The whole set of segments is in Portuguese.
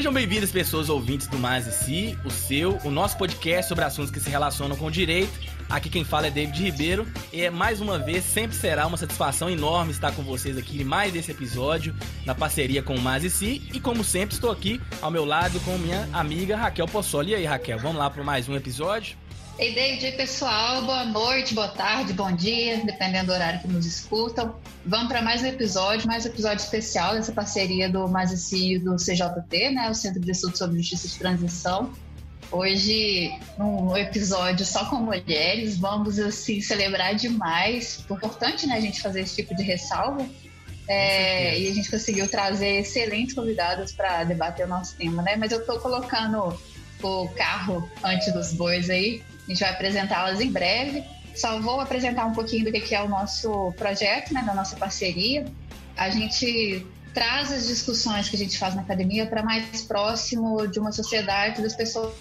Sejam bem-vindas, pessoas ouvintes do Mais e Si, o seu, o nosso podcast sobre assuntos que se relacionam com o direito. Aqui quem fala é David Ribeiro e é mais uma vez, sempre será uma satisfação enorme estar com vocês aqui em mais esse episódio, na parceria com o Mais e Si. E como sempre, estou aqui ao meu lado com minha amiga Raquel Possoli. E aí, Raquel, vamos lá para mais um episódio? Ei, David, pessoal, boa noite, boa tarde, bom dia, dependendo do horário que nos escutam. Vamos para mais um episódio, mais um episódio especial dessa parceria do MASICI e do CJT, né, o Centro de Estudos sobre Justiça de Transição. Hoje, um episódio só com mulheres, vamos assim celebrar demais. Importante, né, a gente fazer esse tipo de ressalva. É, e a gente conseguiu trazer excelentes convidados para debater o nosso tema, né? Mas eu estou colocando o carro antes dos bois aí, a gente vai apresentá-las em breve. Só vou apresentar um pouquinho do que é o nosso projeto, né, da nossa parceria. A gente traz as discussões que a gente faz na academia para mais próximo de uma sociedade, das pessoas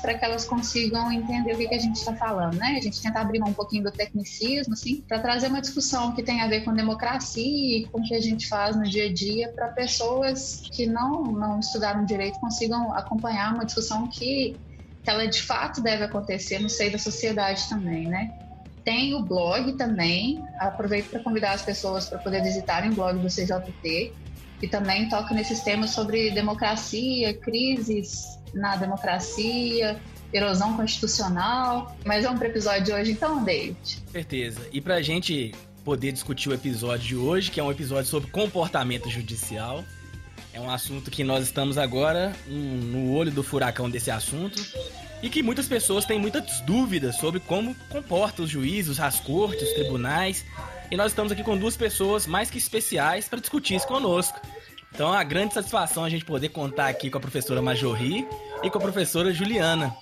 para que elas consigam entender o que, que a gente está falando, né? A gente tenta abrir um pouquinho do tecnicismo, assim, para trazer uma discussão que tem a ver com democracia e com o que a gente faz no dia a dia para pessoas que não, não estudaram direito consigam acompanhar uma discussão que que ela de fato deve acontecer no seio da sociedade também, né? Tem o blog também, aproveito para convidar as pessoas para poder visitarem o blog do CJT, que também toca nesses temas sobre democracia, crises na democracia, erosão constitucional. Mas vamos para o episódio de hoje então, David? Certeza. E para a gente poder discutir o episódio de hoje, que é um episódio sobre comportamento judicial, é um assunto que nós estamos agora no olho do furacão desse assunto e que muitas pessoas têm muitas dúvidas sobre como comportam os juízes, as cortes, os tribunais. E nós estamos aqui com duas pessoas mais que especiais para discutir isso conosco. Então, é uma grande satisfação a gente poder contar aqui com a professora Majorri e com a professora Juliana.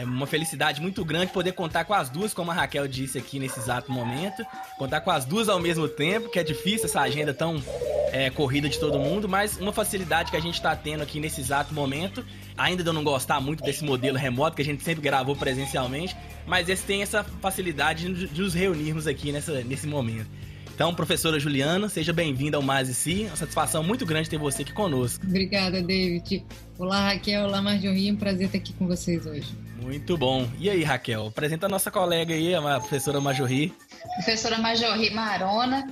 É uma felicidade muito grande poder contar com as duas, como a Raquel disse aqui nesse exato momento. Contar com as duas ao mesmo tempo, que é difícil essa agenda tão é, corrida de todo mundo, mas uma facilidade que a gente está tendo aqui nesse exato momento. Ainda de eu não gostar muito desse modelo remoto, que a gente sempre gravou presencialmente, mas esse tem essa facilidade de nos reunirmos aqui nessa, nesse momento. Então, professora Juliana, seja bem-vinda ao Mais e Si. É uma satisfação muito grande ter você aqui conosco. Obrigada, David. Olá, Raquel. Olá, Marjorie. É um prazer estar aqui com vocês hoje. Muito bom. E aí, Raquel? Apresenta a nossa colega aí, a professora Majorri. Professora Majorri Marona.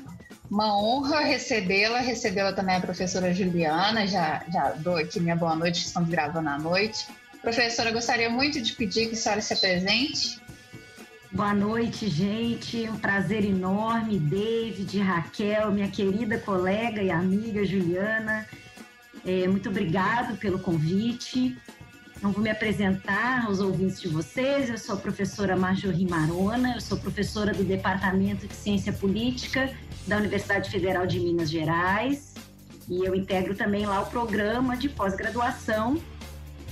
Uma honra recebê-la. Recebê-la também a professora Juliana. Já, já dou aqui minha boa noite, estamos gravando à noite. Professora, gostaria muito de pedir que a senhora se apresente Boa noite, gente. Um prazer enorme, David, Raquel, minha querida colega e amiga Juliana. É, muito obrigado pelo convite. Não vou me apresentar aos ouvintes de vocês. Eu sou a professora Marjorie Marona, eu sou professora do Departamento de Ciência Política da Universidade Federal de Minas Gerais e eu integro também lá o programa de pós-graduação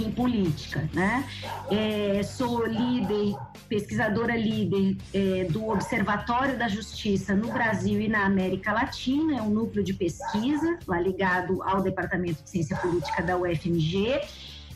em política, né? É, sou líder, pesquisadora líder é, do Observatório da Justiça no Brasil e na América Latina, é um núcleo de pesquisa lá ligado ao Departamento de Ciência Política da UFMG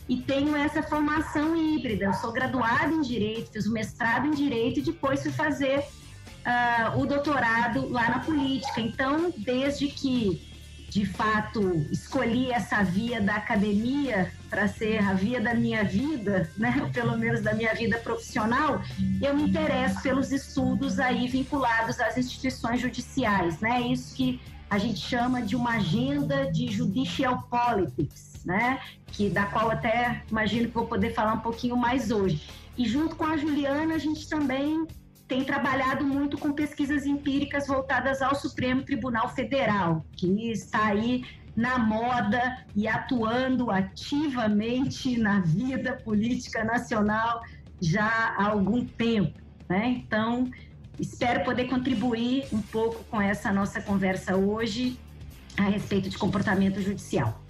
e tenho essa formação híbrida. Eu sou graduada em Direito, fiz o mestrado em Direito e depois fui fazer uh, o doutorado lá na política. Então, desde que de fato escolhi essa via da academia para ser a via da minha vida, né, pelo menos da minha vida profissional, eu me interesso pelos estudos aí vinculados às instituições judiciais, né? Isso que a gente chama de uma agenda de judicial politics, né? Que da qual até imagino que vou poder falar um pouquinho mais hoje. E junto com a Juliana, a gente também tem trabalhado muito com pesquisas empíricas voltadas ao Supremo Tribunal Federal, que está aí na moda e atuando ativamente na vida política nacional já há algum tempo. Né? Então, espero poder contribuir um pouco com essa nossa conversa hoje a respeito de comportamento judicial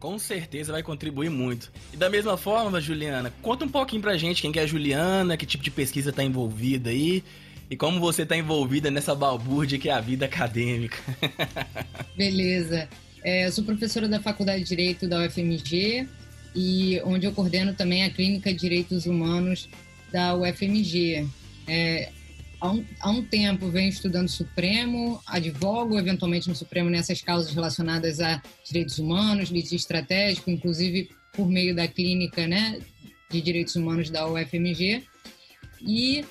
com certeza vai contribuir muito. E da mesma forma, Juliana, conta um pouquinho pra gente quem que é a Juliana, que tipo de pesquisa tá envolvida aí e como você tá envolvida nessa balbúrdia que é a vida acadêmica. Beleza. É, eu sou professora da Faculdade de Direito da UFMG e onde eu coordeno também a Clínica de Direitos Humanos da UFMG. É, há um, há um tempo venho estudando Supremo, advogo eventualmente no Supremo nessas causas relacionadas a direitos humanos, litígio estratégico, inclusive por meio da clínica né, de direitos humanos da UFMG. E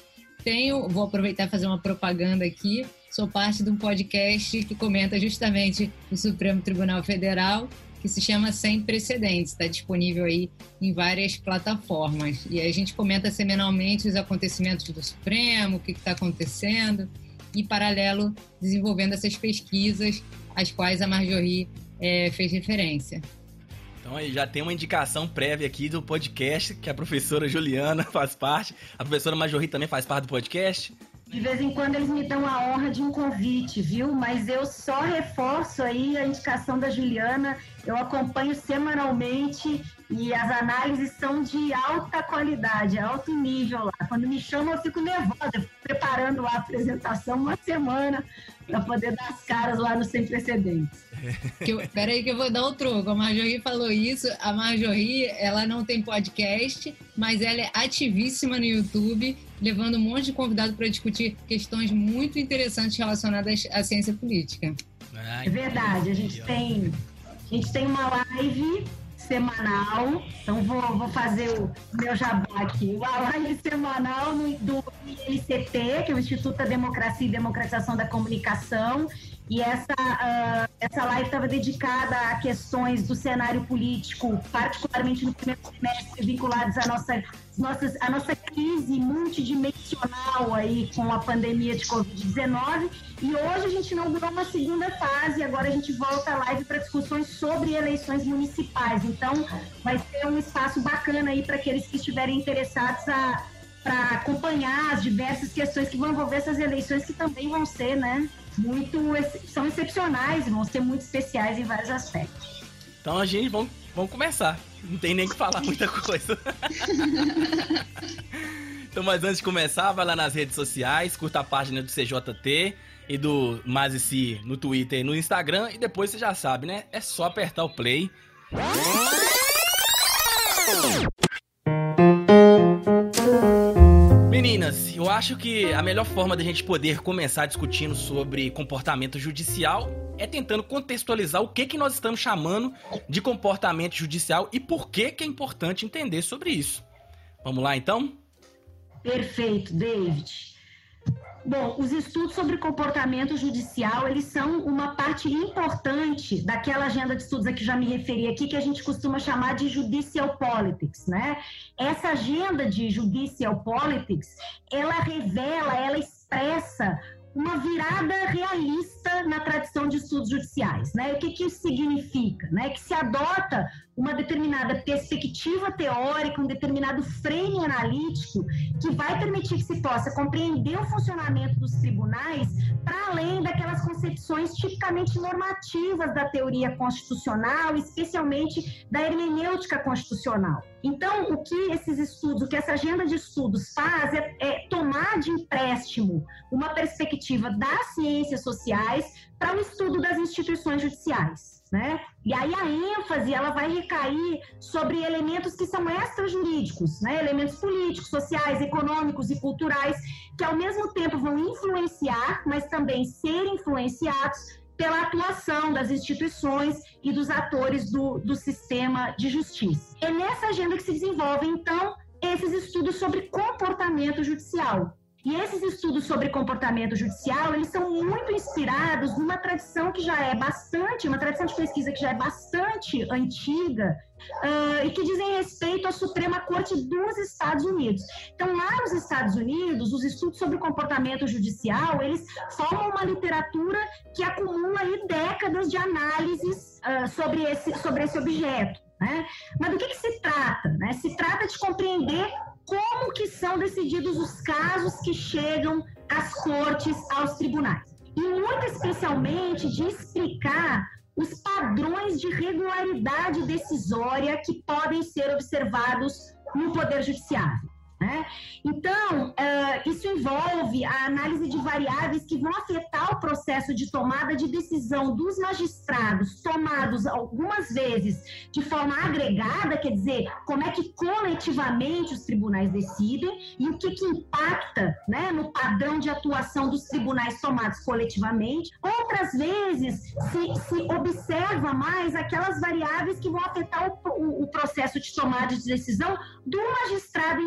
tenho, vou aproveitar e fazer uma propaganda aqui, sou parte de um podcast que comenta justamente o Supremo Tribunal Federal, que se chama Sem Precedentes, está disponível aí em várias plataformas. E a gente comenta semanalmente os acontecimentos do Supremo, o que está acontecendo, e paralelo desenvolvendo essas pesquisas às quais a Marjorie é, fez referência. Então aí já tem uma indicação prévia aqui do podcast, que a professora Juliana faz parte. A professora Marjorie também faz parte do podcast. De vez em quando eles me dão a honra de um convite, viu? Mas eu só reforço aí a indicação da Juliana. Eu acompanho semanalmente e as análises são de alta qualidade, alto nível lá. Quando me chamam, eu fico nervosa. Eu fico preparando a apresentação uma semana para poder dar as caras lá no Sem Precedentes. Que eu, peraí que eu vou dar o troco. A Marjorie falou isso. A Marjorie, ela não tem podcast, mas ela é ativíssima no YouTube, levando um monte de convidado para discutir questões muito interessantes relacionadas à ciência política. é verdade. A gente tem, a gente tem uma live semanal. Então vou, vou fazer o meu jabá aqui. Uma live semanal do INCT, que é o Instituto da Democracia e Democratização da Comunicação. E essa, uh, essa live estava dedicada a questões do cenário político, particularmente no primeiro semestre, vinculados à nossa, nossas, à nossa crise multidimensional aí com a pandemia de Covid-19. E hoje a gente inaugurou uma segunda fase, agora a gente volta à live para discussões sobre eleições municipais. Então, vai ser um espaço bacana aí para aqueles que estiverem interessados a para acompanhar as diversas questões que vão envolver essas eleições que também vão ser, né, muito são excepcionais e vão ser muito especiais em vários aspectos. Então a gente vamos, vamos começar. Não tem nem que falar muita coisa. então, mas antes de começar, vai lá nas redes sociais, curta a página do CJT e do Mazici no Twitter e no Instagram. E depois você já sabe, né? É só apertar o play. Meninas, eu acho que a melhor forma da gente poder começar discutindo sobre comportamento judicial é tentando contextualizar o que, que nós estamos chamando de comportamento judicial e por que, que é importante entender sobre isso. Vamos lá então? Perfeito, David. Bom, os estudos sobre comportamento judicial, eles são uma parte importante daquela agenda de estudos a que já me referi aqui, que a gente costuma chamar de judicial politics, né? Essa agenda de judicial politics, ela revela, ela expressa uma virada realista na tradição de estudos judiciais. Né? O que, que isso significa? Né? Que se adota uma determinada perspectiva teórica, um determinado frame analítico que vai permitir que se possa compreender o funcionamento dos tribunais para além daquelas concepções tipicamente normativas da teoria constitucional, especialmente da hermenêutica constitucional. Então, o que esses estudos, o que essa agenda de estudos faz é, é tomar de empréstimo uma perspectiva das ciências sociais para o estudo das instituições judiciais. Né? E aí a ênfase ela vai recair sobre elementos que são extrajurídicos, né? elementos políticos, sociais, econômicos e culturais, que ao mesmo tempo vão influenciar, mas também ser influenciados pela atuação das instituições e dos atores do, do sistema de justiça. É nessa agenda que se desenvolvem, então, esses estudos sobre comportamento judicial. E esses estudos sobre comportamento judicial, eles são muito inspirados numa tradição que já é bastante, uma tradição de pesquisa que já é bastante antiga uh, e que dizem respeito à Suprema Corte dos Estados Unidos. Então, lá nos Estados Unidos, os estudos sobre comportamento judicial, eles formam uma literatura que acumula aí décadas de análises uh, sobre, esse, sobre esse objeto. Né? Mas do que, que se trata? Né? Se trata de compreender como que são decididos os casos que chegam às cortes, aos tribunais. E muito especialmente de explicar os padrões de regularidade decisória que podem ser observados no Poder Judiciário. Né? Então, uh, isso envolve a análise de variáveis que vão afetar o processo de tomada de decisão dos magistrados, tomados algumas vezes de forma agregada, quer dizer, como é que coletivamente os tribunais decidem e o que, que impacta né, no padrão de atuação dos tribunais tomados coletivamente. Outras vezes, se, se observa mais aquelas variáveis que vão afetar o, o, o processo de tomada de decisão do magistrado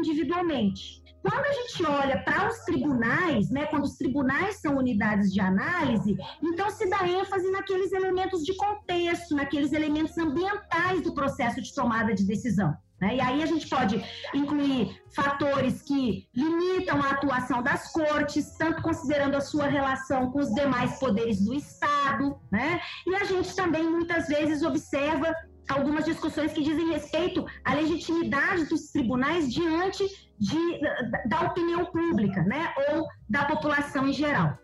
Quando a gente olha para os tribunais, né, quando os tribunais são unidades de análise, então se dá ênfase naqueles elementos de contexto, naqueles elementos ambientais do processo de tomada de decisão. Né? E aí a gente pode incluir fatores que limitam a atuação das cortes, tanto considerando a sua relação com os demais poderes do Estado, né? E a gente também muitas vezes observa algumas discussões que dizem respeito à legitimidade dos tribunais diante de, da opinião pública, né, ou da população em geral.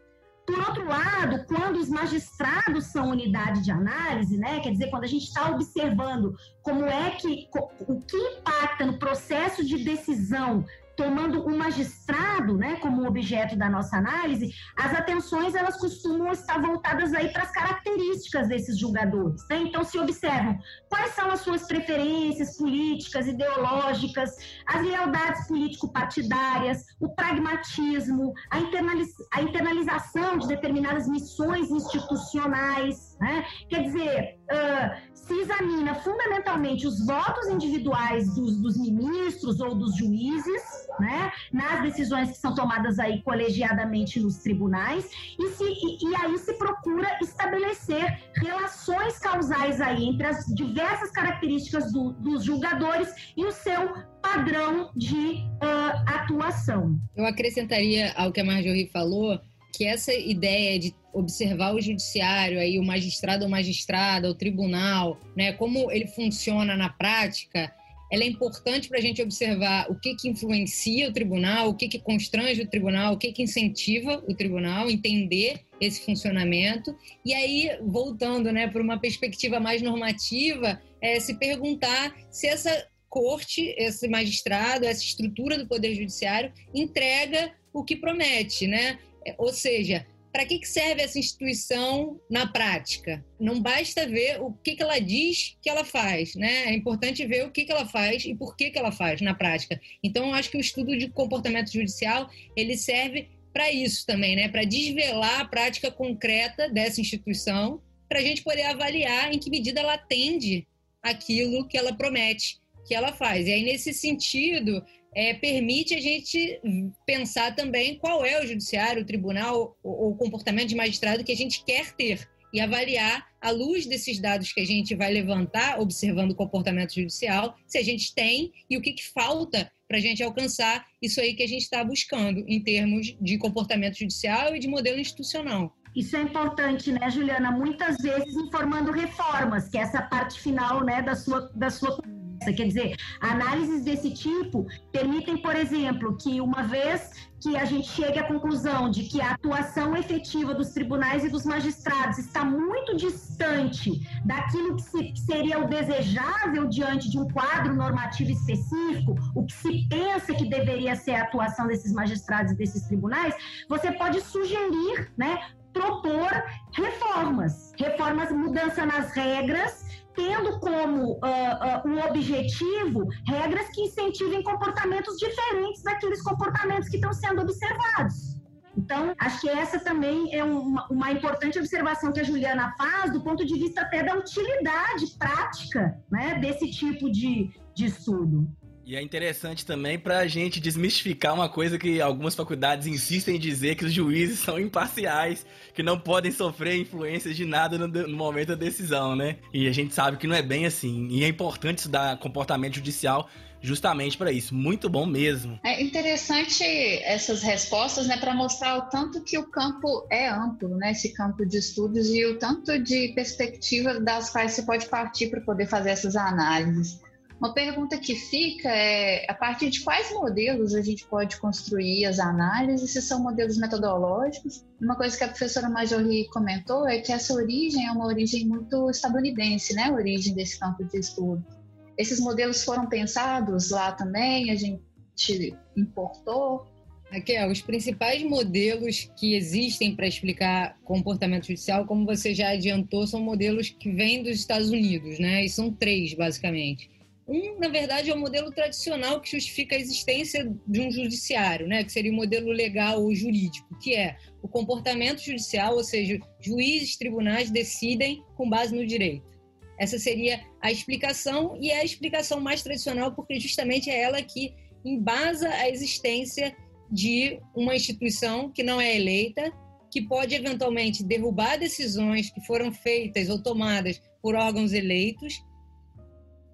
Por outro lado, quando os magistrados são unidade de análise, né, quer dizer, quando a gente está observando como é que o que impacta no processo de decisão tomando o magistrado, né, como objeto da nossa análise, as atenções elas costumam estar voltadas aí para as características desses julgadores. Né? Então se observam quais são as suas preferências políticas, ideológicas, as lealdades político-partidárias, o pragmatismo, a, internaliz a internalização de determinadas missões institucionais. Né? Quer dizer, uh, se examina fundamentalmente os votos individuais dos, dos ministros ou dos juízes, né, nas decisões que são tomadas aí colegiadamente nos tribunais, e, se, e, e aí se procura estabelecer relações causais aí entre as diversas características do, dos julgadores e o seu padrão de uh, atuação. Eu acrescentaria ao que a Marjorie falou que essa ideia de observar o judiciário, aí o magistrado ou magistrada, o tribunal, né, como ele funciona na prática, ela é importante para a gente observar o que, que influencia o tribunal, o que, que constrange o tribunal, o que, que incentiva o tribunal, entender esse funcionamento. E aí, voltando né, para uma perspectiva mais normativa, é se perguntar se essa corte, esse magistrado, essa estrutura do Poder Judiciário entrega o que promete, né? Ou seja, para que, que serve essa instituição na prática? Não basta ver o que, que ela diz que ela faz, né? É importante ver o que, que ela faz e por que, que ela faz na prática. Então, eu acho que o estudo de comportamento judicial ele serve para isso também, né? Para desvelar a prática concreta dessa instituição, para a gente poder avaliar em que medida ela atende aquilo que ela promete que ela faz. E aí, nesse sentido, é, permite a gente pensar também qual é o judiciário, o tribunal, o, o comportamento de magistrado que a gente quer ter e avaliar, à luz desses dados que a gente vai levantar, observando o comportamento judicial, se a gente tem e o que, que falta para a gente alcançar isso aí que a gente está buscando em termos de comportamento judicial e de modelo institucional. Isso é importante, né, Juliana? Muitas vezes informando reformas, que é essa parte final né, da sua, da sua Quer dizer, análises desse tipo permitem, por exemplo, que uma vez que a gente chegue à conclusão de que a atuação efetiva dos tribunais e dos magistrados está muito distante daquilo que, se, que seria o desejável diante de um quadro normativo específico, o que se pensa que deveria ser a atuação desses magistrados e desses tribunais, você pode sugerir, né, propor reformas, reformas, mudança nas regras tendo como uh, uh, um objetivo regras que incentivem comportamentos diferentes daqueles comportamentos que estão sendo observados. Então, acho que essa também é uma, uma, importante observação que a Juliana faz, do ponto de vista até da utilidade prática né, desse tipo de, de estudo. E é interessante também para a gente desmistificar uma coisa que algumas faculdades insistem em dizer que os juízes são imparciais, que não podem sofrer influências de nada no, no, momento da decisão, né? E a gente sabe que não é bem assim. E é importante estudar comportamento judicial justamente para isso. Muito bom mesmo. É interessante essas respostas, né, para mostrar o tanto que o campo é amplo, né, esse campo de estudos e o tanto de perspectiva das quais você pode partir para poder fazer essas análises. Uma pergunta que fica é a partir de quais modelos a gente pode construir as análises, se são modelos metodológicos. Uma coisa que a professora Majori comentou é que essa origem é uma origem muito estadunidense, né? A origem desse campo de estudo. Esses modelos foram pensados lá também, a gente te importou? Raquel, os principais modelos que existem para explicar comportamento judicial, como você já adiantou, são modelos que vêm dos Estados Unidos, né? E são três, basicamente. Um, na verdade, é o modelo tradicional que justifica a existência de um judiciário, né? Que seria o modelo legal ou jurídico, que é o comportamento judicial, ou seja, juízes, tribunais decidem com base no direito. Essa seria a explicação e é a explicação mais tradicional porque justamente é ela que embasa a existência de uma instituição que não é eleita, que pode eventualmente derrubar decisões que foram feitas ou tomadas por órgãos eleitos,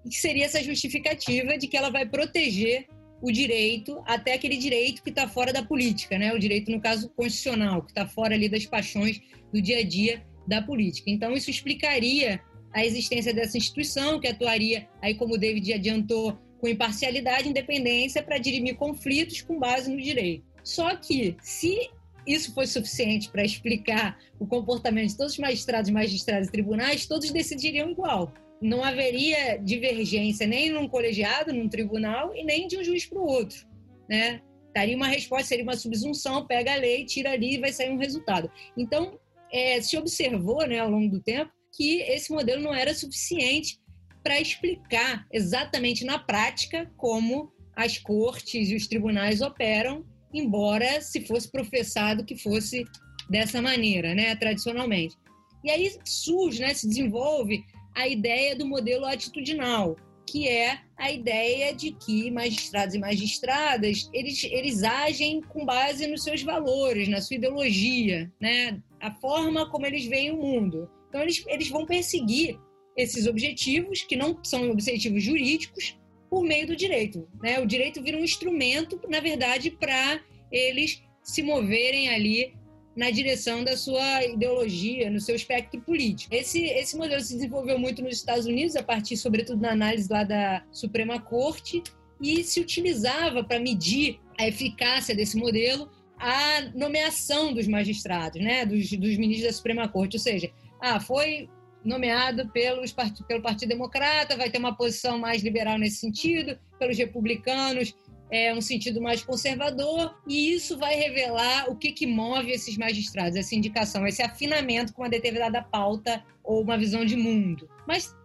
que seria essa justificativa de que ela vai proteger o direito, até aquele direito que está fora da política, né? o direito, no caso, constitucional, que está fora ali das paixões do dia a dia da política. Então, isso explicaria a existência dessa instituição, que atuaria, aí como o David adiantou, com imparcialidade e independência para dirimir conflitos com base no direito. Só que, se isso fosse suficiente para explicar o comportamento de todos os magistrados, magistrados e tribunais, todos decidiriam igual. Não haveria divergência nem num colegiado, num tribunal, e nem de um juiz para o outro. Né? Daria uma resposta, seria uma subsunção, pega a lei, tira ali e vai sair um resultado. Então, é, se observou né, ao longo do tempo que esse modelo não era suficiente para explicar exatamente na prática como as cortes e os tribunais operam, embora se fosse professado que fosse dessa maneira, né, tradicionalmente. E aí surge, né, se desenvolve a ideia do modelo atitudinal, que é a ideia de que magistrados e magistradas eles, eles agem com base nos seus valores, na sua ideologia, né, a forma como eles veem o mundo. Então eles, eles vão perseguir esses objetivos, que não são objetivos jurídicos, por meio do direito. Né? O direito vira um instrumento, na verdade, para eles se moverem ali na direção da sua ideologia, no seu espectro político. Esse, esse modelo se desenvolveu muito nos Estados Unidos, a partir, sobretudo, da análise lá da Suprema Corte, e se utilizava para medir a eficácia desse modelo a nomeação dos magistrados, né, dos, dos ministros da Suprema Corte. Ou seja, ah, foi nomeado pelos, pelo Partido Democrata, vai ter uma posição mais liberal nesse sentido, pelos republicanos, é um sentido mais conservador, e isso vai revelar o que, que move esses magistrados, essa indicação, esse afinamento com uma determinada pauta ou uma visão de mundo. Mas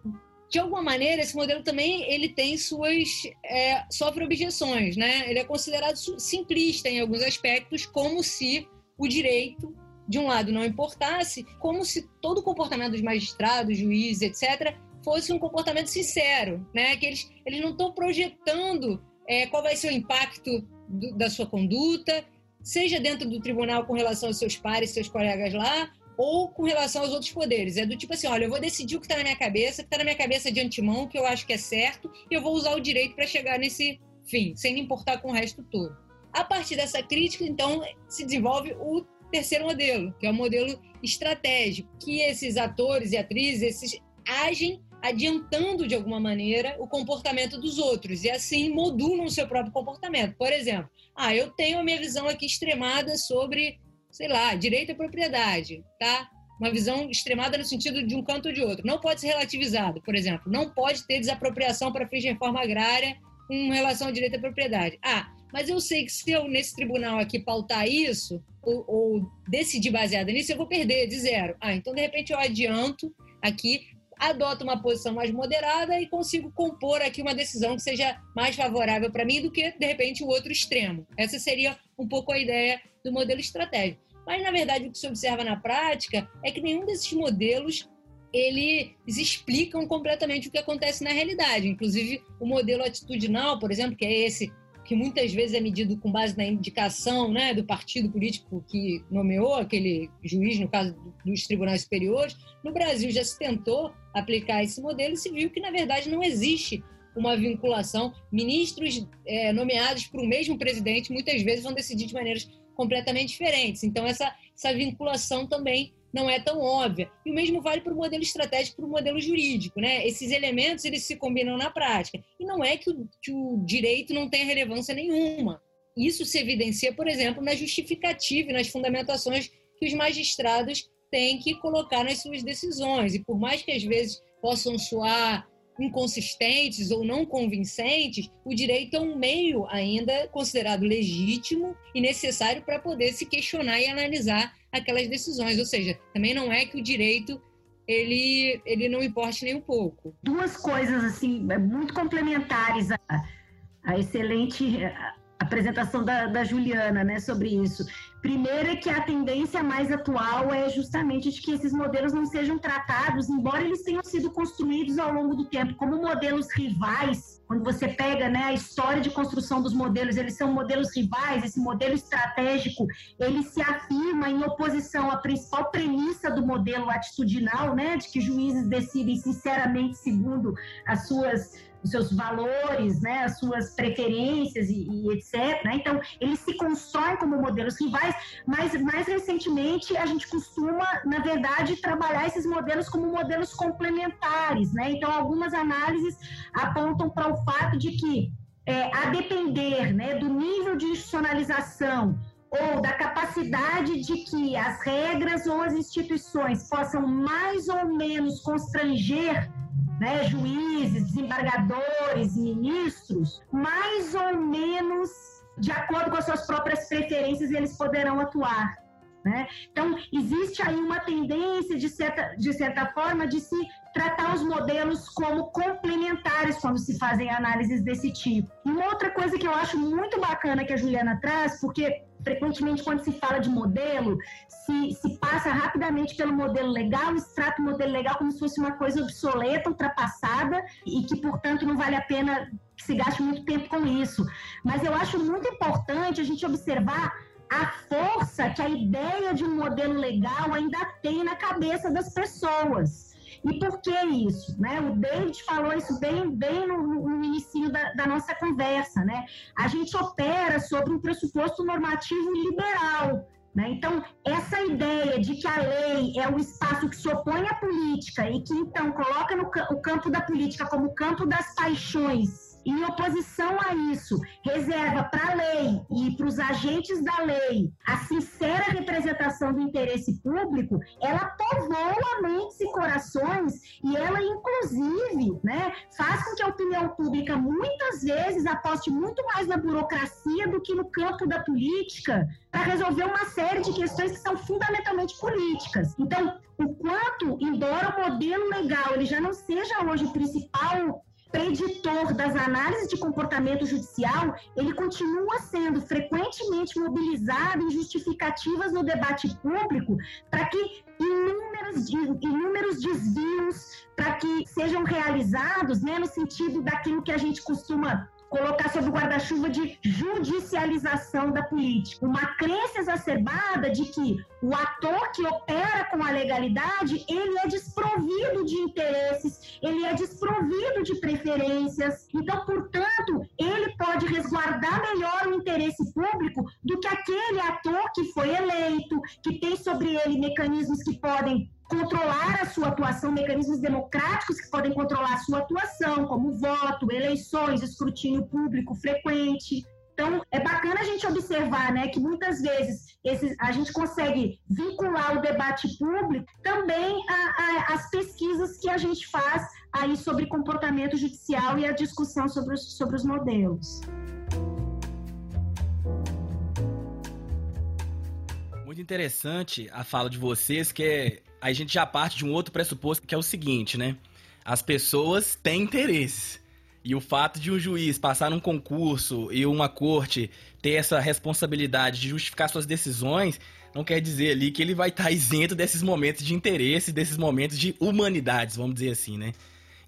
de alguma maneira, esse modelo também ele tem suas é, sofre objeções, né? Ele é considerado simplista em alguns aspectos, como se o direito de um lado, não importasse, como se todo o comportamento dos magistrados, juízes, etc., fosse um comportamento sincero, né? Que eles, eles não estão projetando é, qual vai ser o impacto do, da sua conduta, seja dentro do tribunal com relação aos seus pares, seus colegas lá, ou com relação aos outros poderes. É do tipo assim, olha, eu vou decidir o que está na minha cabeça, o que está na minha cabeça de antemão, o que eu acho que é certo, e eu vou usar o direito para chegar nesse fim, sem me importar com o resto todo. A partir dessa crítica, então, se desenvolve o terceiro modelo, que é o modelo estratégico, que esses atores e atrizes esses agem adiantando de alguma maneira o comportamento dos outros e assim modulam o seu próprio comportamento. Por exemplo, ah, eu tenho a minha visão aqui extremada sobre, sei lá, direito à propriedade, tá? Uma visão extremada no sentido de um canto ou de outro. Não pode ser relativizado, por exemplo. Não pode ter desapropriação para fins de reforma agrária com relação ao direito à propriedade. Ah, mas eu sei que se eu, nesse tribunal aqui, pautar isso, ou, ou decidir baseado nisso, eu vou perder de zero. Ah, então, de repente, eu adianto aqui, adoto uma posição mais moderada e consigo compor aqui uma decisão que seja mais favorável para mim do que, de repente, o outro extremo. Essa seria um pouco a ideia do modelo estratégico. Mas, na verdade, o que se observa na prática é que nenhum desses modelos eles explicam completamente o que acontece na realidade. Inclusive, o modelo atitudinal, por exemplo, que é esse que muitas vezes é medido com base na indicação né, do partido político que nomeou aquele juiz, no caso dos tribunais superiores, no Brasil já se tentou aplicar esse modelo e se viu que, na verdade, não existe uma vinculação. Ministros é, nomeados por um mesmo presidente muitas vezes vão decidir de maneiras completamente diferentes. Então, essa, essa vinculação também não é tão óbvia. E o mesmo vale para o modelo estratégico, para o modelo jurídico. Né? Esses elementos eles se combinam na prática. E não é que o, que o direito não tenha relevância nenhuma. Isso se evidencia, por exemplo, na justificativa e nas fundamentações que os magistrados têm que colocar nas suas decisões. E por mais que às vezes possam soar inconsistentes ou não convincentes, o direito é um meio ainda considerado legítimo e necessário para poder se questionar e analisar aquelas decisões. Ou seja, também não é que o direito ele, ele não importe nem um pouco. Duas coisas assim muito complementares a, a excelente apresentação da, da Juliana né, sobre isso. Primeiro é que a tendência mais atual é justamente de que esses modelos não sejam tratados, embora eles tenham sido construídos ao longo do tempo como modelos rivais. Quando você pega né, a história de construção dos modelos, eles são modelos rivais, esse modelo estratégico, ele se afirma em oposição à principal premissa do modelo atitudinal, né, de que juízes decidem sinceramente segundo as suas os seus valores, né, as suas preferências e, e etc. Né? Então, eles se constroem como modelos rivais, mas mais recentemente a gente costuma, na verdade, trabalhar esses modelos como modelos complementares. Né? Então, algumas análises apontam para o fato de que, é, a depender né, do nível de institucionalização ou da capacidade de que as regras ou as instituições possam mais ou menos constranger né, juízes, desembargadores, ministros, mais ou menos de acordo com as suas próprias preferências eles poderão atuar. Né? Então, existe aí uma tendência, de certa, de certa forma, de se tratar os modelos como complementares quando se fazem análises desse tipo. Uma outra coisa que eu acho muito bacana que a Juliana traz, porque frequentemente quando se fala de modelo, se, se passa rapidamente pelo modelo legal, se trata o modelo legal como se fosse uma coisa obsoleta, ultrapassada e que, portanto, não vale a pena que se gaste muito tempo com isso. Mas eu acho muito importante a gente observar a força que a ideia de um modelo legal ainda tem na cabeça das pessoas. E por que isso? Né? O David falou isso bem, bem no, no início da, da, nossa conversa. Né? A gente opera sobre um pressuposto normativo liberal. Né? Então, essa ideia de que a lei é o espaço que se opõe à política e que, então, coloca no, o campo da política como o campo das paixões em oposição a isso, reserva para a lei e para os agentes da lei a sincera representação do interesse público, ela povoa mentes e corações e ela, inclusive, né, faz com que a opinião pública muitas vezes aposte muito mais na burocracia do que no campo da política para resolver uma série de questões que são fundamentalmente políticas. Então, o quanto, embora o modelo legal ele já não seja hoje o principal preditor das análises de comportamento judicial, ele continua sendo frequentemente mobilizado em justificativas no debate público para que inúmeros, inúmeros desvios para que sejam realizados, né, no sentido daquilo que a gente costuma colocar sob o guarda-chuva de judicialização da política. Uma crença exacerbada de que o ator que opera com a legalidade, ele é desprovido de interesses, ele é desprovido de preferências. Então, portanto, ele pode resguardar melhor o interesse público do que aquele ator que foi eleito, que tem sobre ele mecanismos que podem controlar a sua atuação, mecanismos democráticos que podem controlar a sua atuação, como voto, eleições, escrutínio público frequente. Então, é bacana a gente observar né, que muitas vezes esse, a gente consegue vincular o debate público também às pesquisas que a gente faz aí sobre comportamento judicial e a discussão sobre os, sobre os modelos. Muito interessante a fala de vocês, que é a gente já parte de um outro pressuposto que é o seguinte, né? As pessoas têm interesse. E o fato de um juiz passar num concurso e uma corte ter essa responsabilidade de justificar suas decisões, não quer dizer ali que ele vai estar isento desses momentos de interesse, desses momentos de humanidades, vamos dizer assim, né?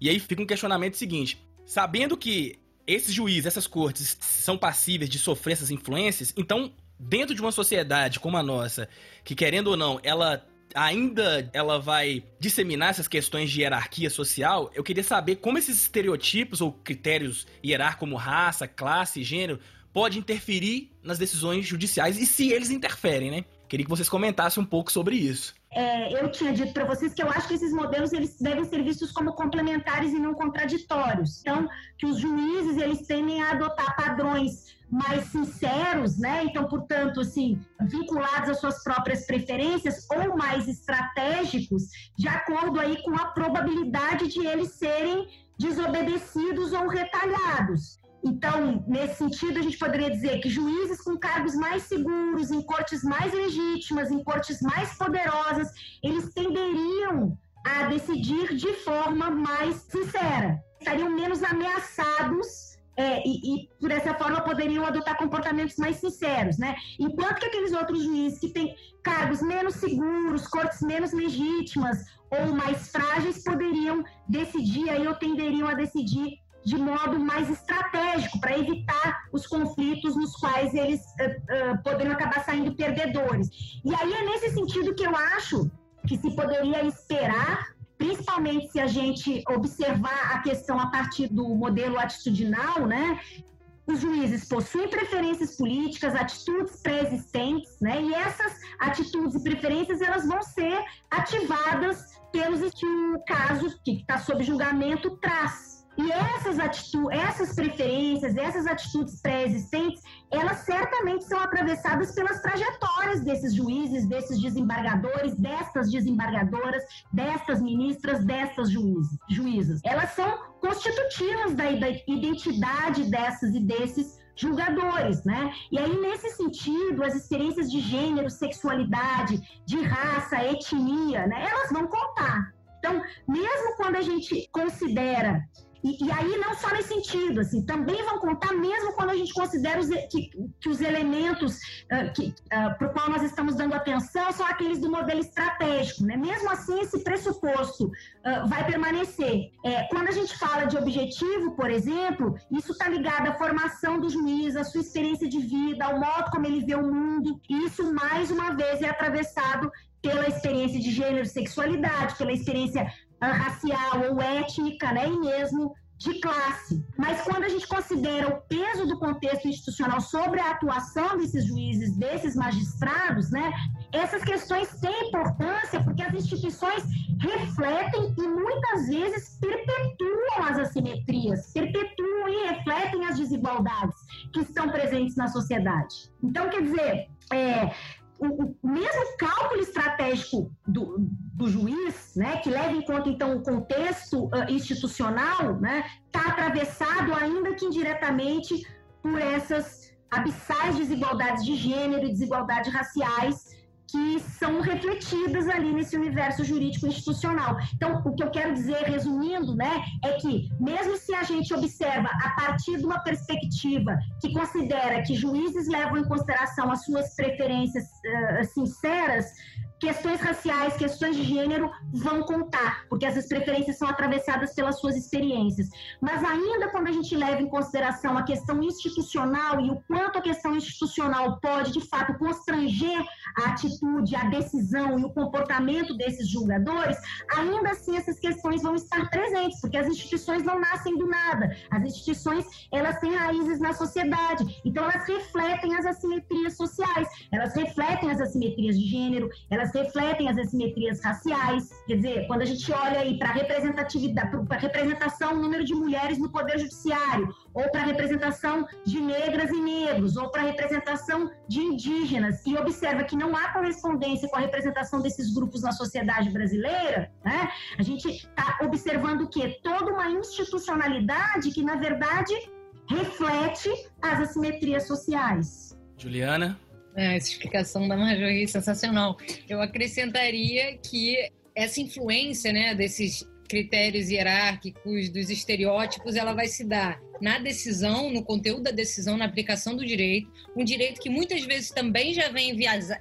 E aí fica um questionamento seguinte: sabendo que esses juízes, essas cortes são passíveis de sofrer essas influências, então, dentro de uma sociedade como a nossa, que querendo ou não, ela ainda ela vai disseminar essas questões de hierarquia social, eu queria saber como esses estereotipos ou critérios hierárquicos como raça, classe, gênero, pode interferir nas decisões judiciais e se eles interferem, né? Queria que vocês comentassem um pouco sobre isso. É, eu tinha dito para vocês que eu acho que esses modelos eles devem ser vistos como complementares e não contraditórios. Então, que os juízes eles tendem a adotar padrões mais sinceros, né? Então, portanto, assim, vinculados às suas próprias preferências ou mais estratégicos, de acordo aí com a probabilidade de eles serem desobedecidos ou retalhados. Então, nesse sentido, a gente poderia dizer que juízes com cargos mais seguros, em cortes mais legítimas, em cortes mais poderosas, eles tenderiam a decidir de forma mais sincera, estariam menos ameaçados é, e, e, por essa forma poderiam adotar comportamentos mais sinceros, né? Enquanto que aqueles outros juízes que têm cargos menos seguros, cortes menos legítimas ou mais frágeis poderiam decidir aí ou tenderiam a decidir de modo mais estratégico para evitar os conflitos nos quais eles uh, uh, poderiam acabar saindo perdedores. E aí é nesse sentido que eu acho que se poderia esperar, principalmente se a gente observar a questão a partir do modelo atitudinal, né? Os juízes possuem preferências políticas, atitudes pré-existentes, né? E essas atitudes e preferências elas vão ser ativadas pelos que o caso que está sob julgamento traz. E essas atitudes, essas preferências, essas atitudes pré-existentes, elas certamente são atravessadas pelas trajetórias desses juízes, desses desembargadores, destas desembargadoras, destas ministras, destas juízes, juízas. Elas são constitutivas da identidade dessas e desses julgadores, né? E aí, nesse sentido, as experiências de gênero, sexualidade, de raça, etnia, né? Elas vão contar. Então, mesmo quando a gente considera e, e, aí, não só nesse sentido, assim, também vão contar, mesmo quando a gente considera os, que, que os elementos que, uh, para o qual nós estamos dando atenção são aqueles do modelo estratégico. Né? Mesmo assim, esse pressuposto uh, vai permanecer. É, quando a gente fala de objetivo, por exemplo, isso está ligado à formação do juiz, à sua experiência de vida, ao modo como ele vê o mundo, e isso, mais uma vez, é atravessado pela experiência de gênero, sexualidade, pela experiência racial ou étnica, né, e mesmo de classe. Mas quando a gente considera o peso do contexto institucional sobre a atuação desses juízes, desses magistrados, né, essas questões têm importância porque as instituições refletem e muitas vezes perpetuam as assimetrias, perpetuam e refletem as desigualdades que estão presentes na sociedade. Então, quer dizer, é, o, o mesmo cálculo estratégico do, do, juiz, né, que leva em conta então o contexto uh, institucional, né, está atravessado ainda que indiretamente por essas abissais desigualdades de gênero e desigualdades raciais que são refletidas ali nesse universo jurídico institucional. Então, o que eu quero dizer, resumindo, né, é que mesmo se a gente observa a partir de uma perspectiva que considera que juízes levam em consideração as suas preferências uh, sinceras, questões raciais, questões de gênero vão contar, porque essas preferências são atravessadas pelas suas experiências. Mas ainda quando a gente leva em consideração a questão institucional e o quanto a questão institucional pode, de fato, constranger a atitude, a decisão e o comportamento desses julgadores, ainda assim essas questões vão estar presentes, porque as instituições não nascem do nada. As instituições, elas têm raízes na sociedade, então elas refletem as assimetrias sociais, elas refletem as assimetrias de gênero, elas refletem as assimetrias raciais. Quer dizer, quando a gente olha aí para representatividade, para representação, número de mulheres no poder judiciário, ou para representação de negras e negros, ou para representação de indígenas, e observa que não há correspondência com a representação desses grupos na sociedade brasileira, né? A gente está observando o quê? Toda uma institucionalidade que, na verdade, reflete as assimetrias sociais. Juliana? É, essa explicação da Marjorie é sensacional. Eu acrescentaria que essa influência né, desses critérios hierárquicos, dos estereótipos, ela vai se dar na decisão, no conteúdo da decisão, na aplicação do direito, um direito que muitas vezes também já vem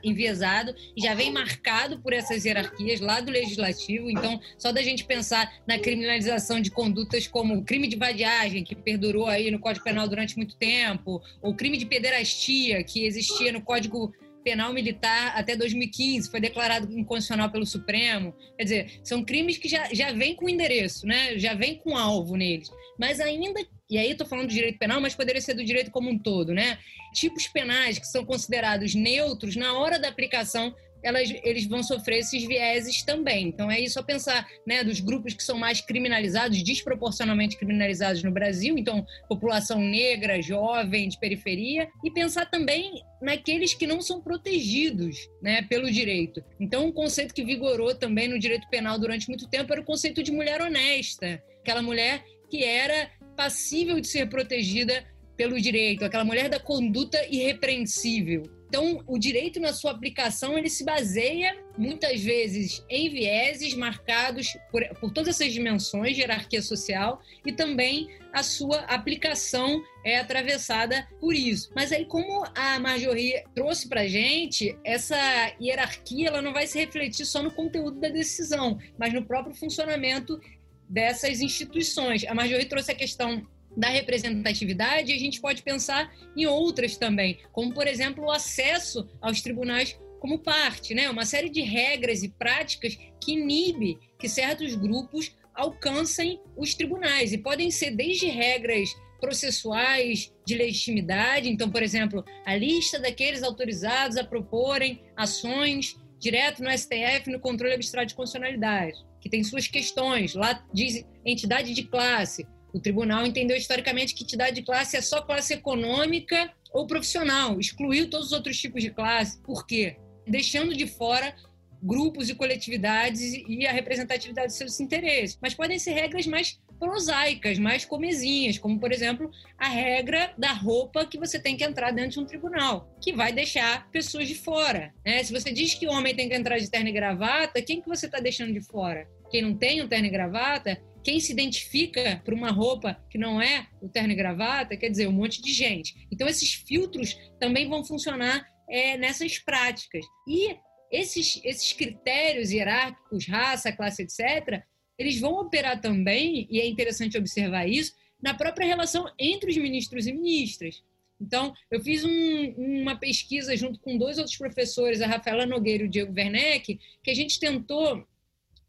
enviesado e já vem marcado por essas hierarquias lá do legislativo. Então, só da gente pensar na criminalização de condutas como o crime de vadiagem, que perdurou aí no Código Penal durante muito tempo, ou crime de pederastia, que existia no Código penal militar até 2015, foi declarado inconstitucional pelo Supremo. Quer dizer, são crimes que já, já vêm com endereço, né? já vêm com alvo neles. Mas ainda, e aí estou falando do direito penal, mas poderia ser do direito como um todo, né? Tipos penais que são considerados neutros na hora da aplicação elas, eles vão sofrer esses vieses também. Então é isso a pensar, né, dos grupos que são mais criminalizados, desproporcionalmente criminalizados no Brasil, então população negra, jovem, de periferia, e pensar também naqueles que não são protegidos, né, pelo direito. Então um conceito que vigorou também no direito penal durante muito tempo era o conceito de mulher honesta, aquela mulher que era passível de ser protegida pelo direito, aquela mulher da conduta irrepreensível. Então, o direito na sua aplicação ele se baseia muitas vezes em vieses marcados por, por todas essas dimensões de hierarquia social e também a sua aplicação é atravessada por isso. Mas aí, como a Marjorie trouxe para gente, essa hierarquia ela não vai se refletir só no conteúdo da decisão, mas no próprio funcionamento dessas instituições. A Marjorie trouxe a questão da representatividade, a gente pode pensar em outras também, como, por exemplo, o acesso aos tribunais como parte, né? Uma série de regras e práticas que inibe que certos grupos alcancem os tribunais e podem ser desde regras processuais de legitimidade, então, por exemplo, a lista daqueles autorizados a proporem ações direto no STF no controle abstrato de constitucionalidade, que tem suas questões, lá diz entidade de classe, o tribunal entendeu historicamente que entidade de classe é só classe econômica ou profissional, excluiu todos os outros tipos de classe. Por quê? Deixando de fora grupos e coletividades e a representatividade dos seus interesses. Mas podem ser regras mais prosaicas, mais comezinhas, como, por exemplo, a regra da roupa que você tem que entrar dentro de um tribunal, que vai deixar pessoas de fora. Né? Se você diz que o homem tem que entrar de terno e gravata, quem que você está deixando de fora? Quem não tem um terno e gravata quem se identifica por uma roupa que não é o terno e gravata, quer dizer, um monte de gente. Então, esses filtros também vão funcionar é, nessas práticas. E esses, esses critérios hierárquicos, raça, classe, etc., eles vão operar também, e é interessante observar isso, na própria relação entre os ministros e ministras. Então, eu fiz um, uma pesquisa junto com dois outros professores, a Rafaela Nogueira e o Diego Werneck, que a gente tentou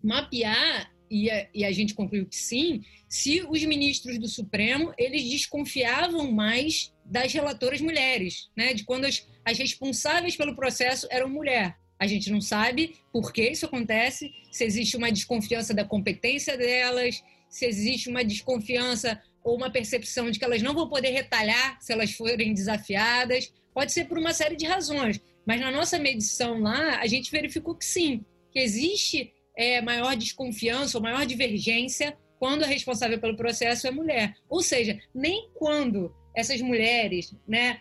mapear e a, e a gente concluiu que sim, se os ministros do Supremo eles desconfiavam mais das relatoras mulheres, né? De quando as, as responsáveis pelo processo eram mulher. A gente não sabe por que isso acontece, se existe uma desconfiança da competência delas, se existe uma desconfiança ou uma percepção de que elas não vão poder retalhar se elas forem desafiadas. Pode ser por uma série de razões, mas na nossa medição lá, a gente verificou que sim, que existe é, maior desconfiança ou maior divergência quando a responsável pelo processo é mulher. Ou seja, nem quando essas mulheres né,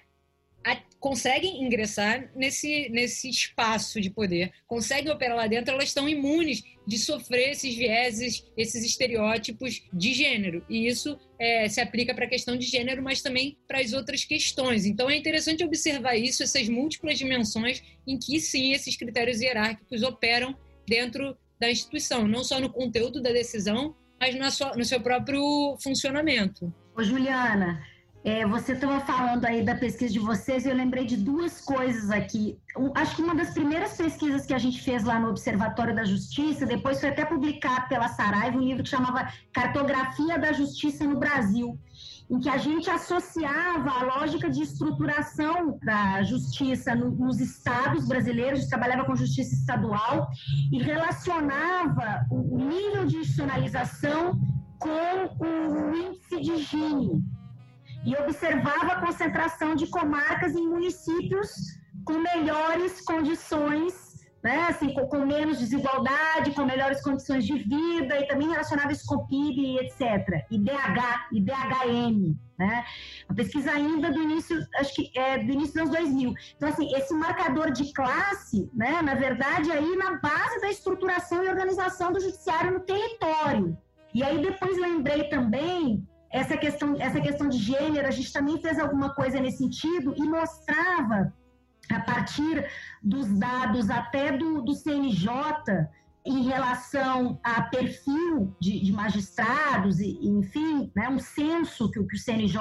a, conseguem ingressar nesse, nesse espaço de poder, conseguem operar lá dentro, elas estão imunes de sofrer esses vieses, esses estereótipos de gênero. E isso é, se aplica para a questão de gênero, mas também para as outras questões. Então é interessante observar isso, essas múltiplas dimensões em que sim esses critérios hierárquicos operam dentro da instituição, não só no conteúdo da decisão, mas no, sua, no seu próprio funcionamento. Ô, Juliana, é, você estava falando aí da pesquisa de vocês e eu lembrei de duas coisas aqui. Um, acho que uma das primeiras pesquisas que a gente fez lá no Observatório da Justiça, depois foi até publicado pela Saraiva, um livro que chamava Cartografia da Justiça no Brasil em que a gente associava a lógica de estruturação da justiça no, nos estados brasileiros, a gente trabalhava com justiça estadual e relacionava o nível de institucionalização com o índice de Gini e observava a concentração de comarcas em municípios com melhores condições né, assim, com, com, menos desigualdade, com melhores condições de vida e também relacionadas com PIB e etc. IDH, IDHM, né? Uma pesquisa ainda do início, acho que é do início dos anos 2000. Então, assim, esse marcador de classe, né, na verdade, aí na base da estruturação e organização do judiciário no território. E aí depois lembrei também essa questão, essa questão de gênero, a gente também fez alguma coisa nesse sentido e mostrava a partir dos dados até do, do CNJ em relação a perfil de, de magistrados, e, enfim, né, um censo que, que o CNJ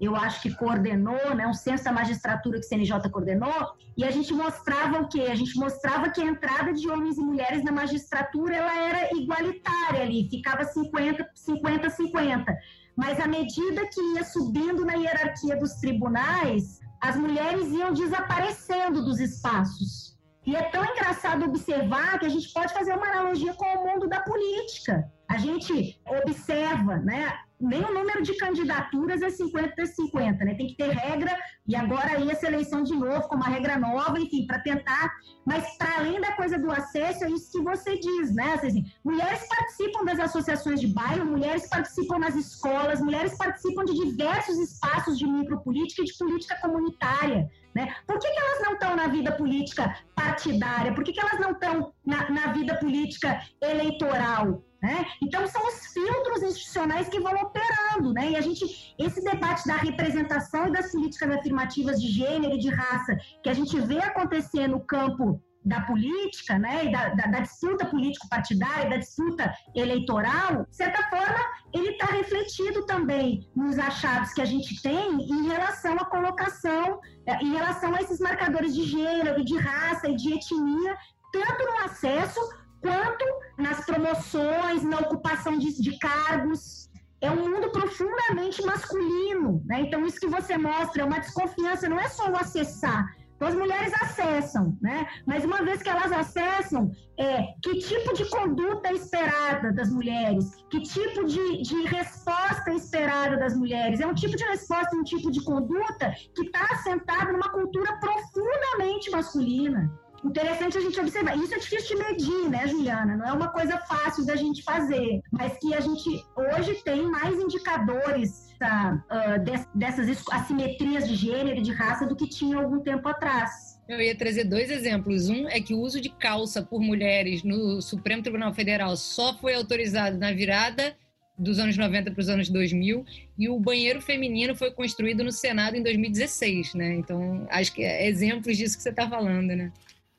eu acho que coordenou, né, um censo da magistratura que o CNJ coordenou, e a gente mostrava o quê? A gente mostrava que a entrada de homens e mulheres na magistratura ela era igualitária ali, ficava 50 50 50. Mas à medida que ia subindo na hierarquia dos tribunais, as mulheres iam desaparecendo dos espaços. E é tão engraçado observar que a gente pode fazer uma analogia com o mundo da política. A gente observa, né, nem o número de candidaturas é 50 50, né? Tem que ter regra, e agora aí essa eleição de novo, com uma regra nova, enfim, para tentar. Mas para além da coisa do acesso, é isso que você diz, né? Assim, mulheres participam das associações de bairro, mulheres participam nas escolas, mulheres participam de diversos espaços de micropolítica e de política comunitária. Né? Por que, que elas não estão na vida política partidária? Por que, que elas não estão na, na vida política eleitoral? Né? Então são os filtros institucionais que vão operando, né? E a gente, esse debate da representação e das políticas afirmativas de gênero e de raça que a gente vê acontecer no campo da política, né, da, da, da disputa político-partidária, da disputa eleitoral, de certa forma, ele está refletido também nos achados que a gente tem em relação à colocação, é, em relação a esses marcadores de gênero, de raça e de etnia, tanto no acesso quanto nas promoções, na ocupação de, de cargos. É um mundo profundamente masculino, né? Então, isso que você mostra é uma desconfiança, não é só o acessar, então, as mulheres acessam, né? Mas uma vez que elas acessam, é, que tipo de conduta é esperada das mulheres? Que tipo de, de resposta é esperada das mulheres? É um tipo de resposta, um tipo de conduta que está assentado numa cultura profundamente masculina. Interessante a gente observar. Isso é difícil de medir, né, Juliana? Não é uma coisa fácil da gente fazer, mas que a gente hoje tem mais indicadores tá, uh, dessas assimetrias de gênero e de raça do que tinha algum tempo atrás. Eu ia trazer dois exemplos. Um é que o uso de calça por mulheres no Supremo Tribunal Federal só foi autorizado na virada dos anos 90 para os anos 2000 e o banheiro feminino foi construído no Senado em 2016, né? Então, acho que é exemplos disso que você está falando, né?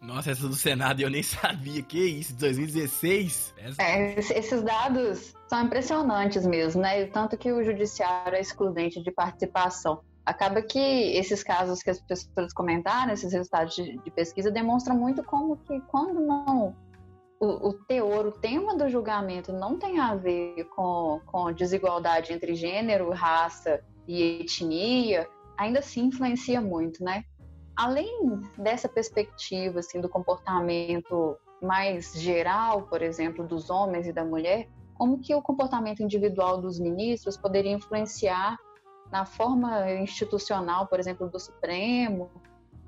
Nossa, essa do Senado eu nem sabia. Que isso, 2016? Essa... É, esses dados são impressionantes mesmo, né? Tanto que o judiciário é excludente de participação. Acaba que esses casos que as pessoas comentaram, esses resultados de, de pesquisa, demonstram muito como que quando não o, o, teor, o tema do julgamento não tem a ver com, com desigualdade entre gênero, raça e etnia, ainda assim influencia muito, né? Além dessa perspectiva assim do comportamento mais geral, por exemplo, dos homens e da mulher, como que o comportamento individual dos ministros poderia influenciar na forma institucional, por exemplo, do Supremo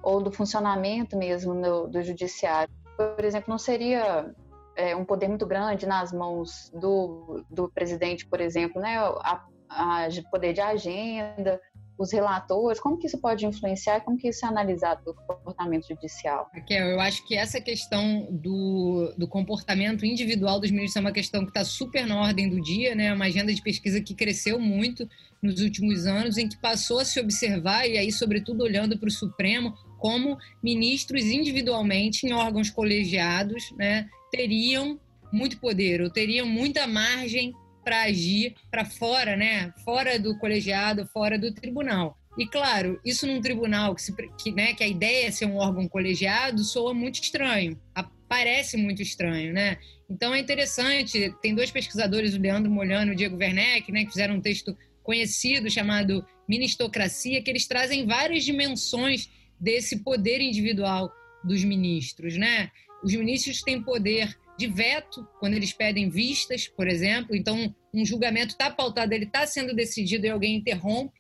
ou do funcionamento mesmo do judiciário? Por exemplo, não seria é, um poder muito grande nas mãos do, do presidente, por exemplo, né? A, a poder de agenda, os relatores, como que isso pode influenciar, como que isso é analisado do comportamento judicial? Raquel, eu acho que essa questão do, do comportamento individual dos ministros é uma questão que está super na ordem do dia, né? É uma agenda de pesquisa que cresceu muito nos últimos anos, em que passou a se observar, e aí, sobretudo, olhando para o Supremo, como ministros individualmente, em órgãos colegiados, né, teriam muito poder, ou teriam muita margem para agir para fora, né? Fora do colegiado, fora do tribunal. E claro, isso num tribunal que, se, que, né, que a ideia é ser um órgão colegiado soa muito estranho, parece muito estranho, né? Então é interessante, tem dois pesquisadores, o Leandro Molhano e o Diego Werneck, né, que fizeram um texto conhecido chamado Ministocracia, que eles trazem várias dimensões desse poder individual dos ministros, né? Os ministros têm poder de veto, quando eles pedem vistas, por exemplo. Então, um julgamento está pautado, ele está sendo decidido e alguém interrompe,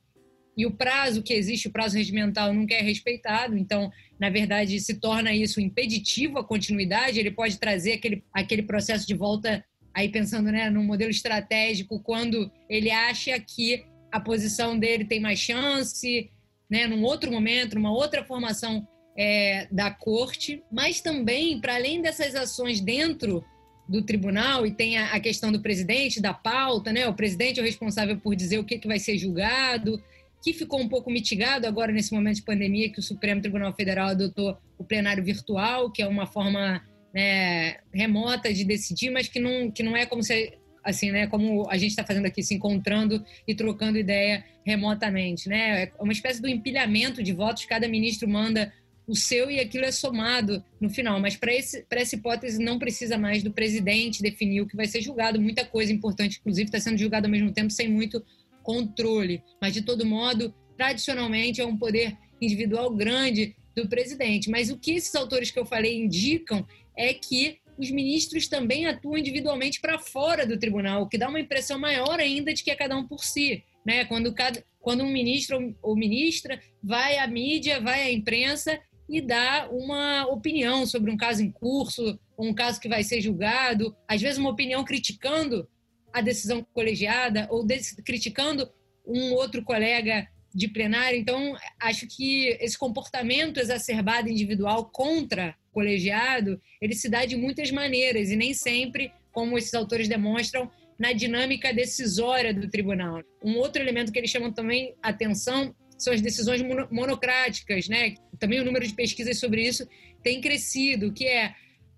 e o prazo que existe, o prazo regimental, nunca é respeitado. Então, na verdade, se torna isso impeditivo à continuidade. Ele pode trazer aquele, aquele processo de volta, aí pensando né, num modelo estratégico, quando ele acha que a posição dele tem mais chance, né, num outro momento, numa outra formação é, da corte, mas também, para além dessas ações dentro do tribunal, e tem a, a, questão do presidente, da pauta, né? O presidente é o responsável por dizer o que, que vai ser julgado, que ficou um pouco mitigado agora nesse momento de pandemia que o Supremo Tribunal Federal adotou o plenário virtual, que é uma forma né, remota de decidir, mas que não, que não é como se assim, né, como a gente está fazendo aqui, se encontrando e trocando ideia remotamente, né? É uma espécie do empilhamento de votos, cada ministro manda o seu e aquilo é somado no final. Mas para essa hipótese não precisa mais do presidente definir o que vai ser julgado. Muita coisa importante, inclusive, está sendo julgada ao mesmo tempo sem muito controle. Mas, de todo modo, tradicionalmente é um poder individual grande do presidente. Mas o que esses autores que eu falei indicam é que os ministros também atuam individualmente para fora do tribunal, o que dá uma impressão maior ainda de que é cada um por si. Né? Quando, cada, quando um ministro ou ministra vai à mídia, vai à imprensa e dá uma opinião sobre um caso em curso, um caso que vai ser julgado, às vezes uma opinião criticando a decisão colegiada ou criticando um outro colega de plenário. Então, acho que esse comportamento exacerbado individual contra colegiado, ele se dá de muitas maneiras e nem sempre, como esses autores demonstram, na dinâmica decisória do tribunal. Um outro elemento que eles chamam também atenção são as decisões monocráticas, né? Também o número de pesquisas sobre isso tem crescido, que é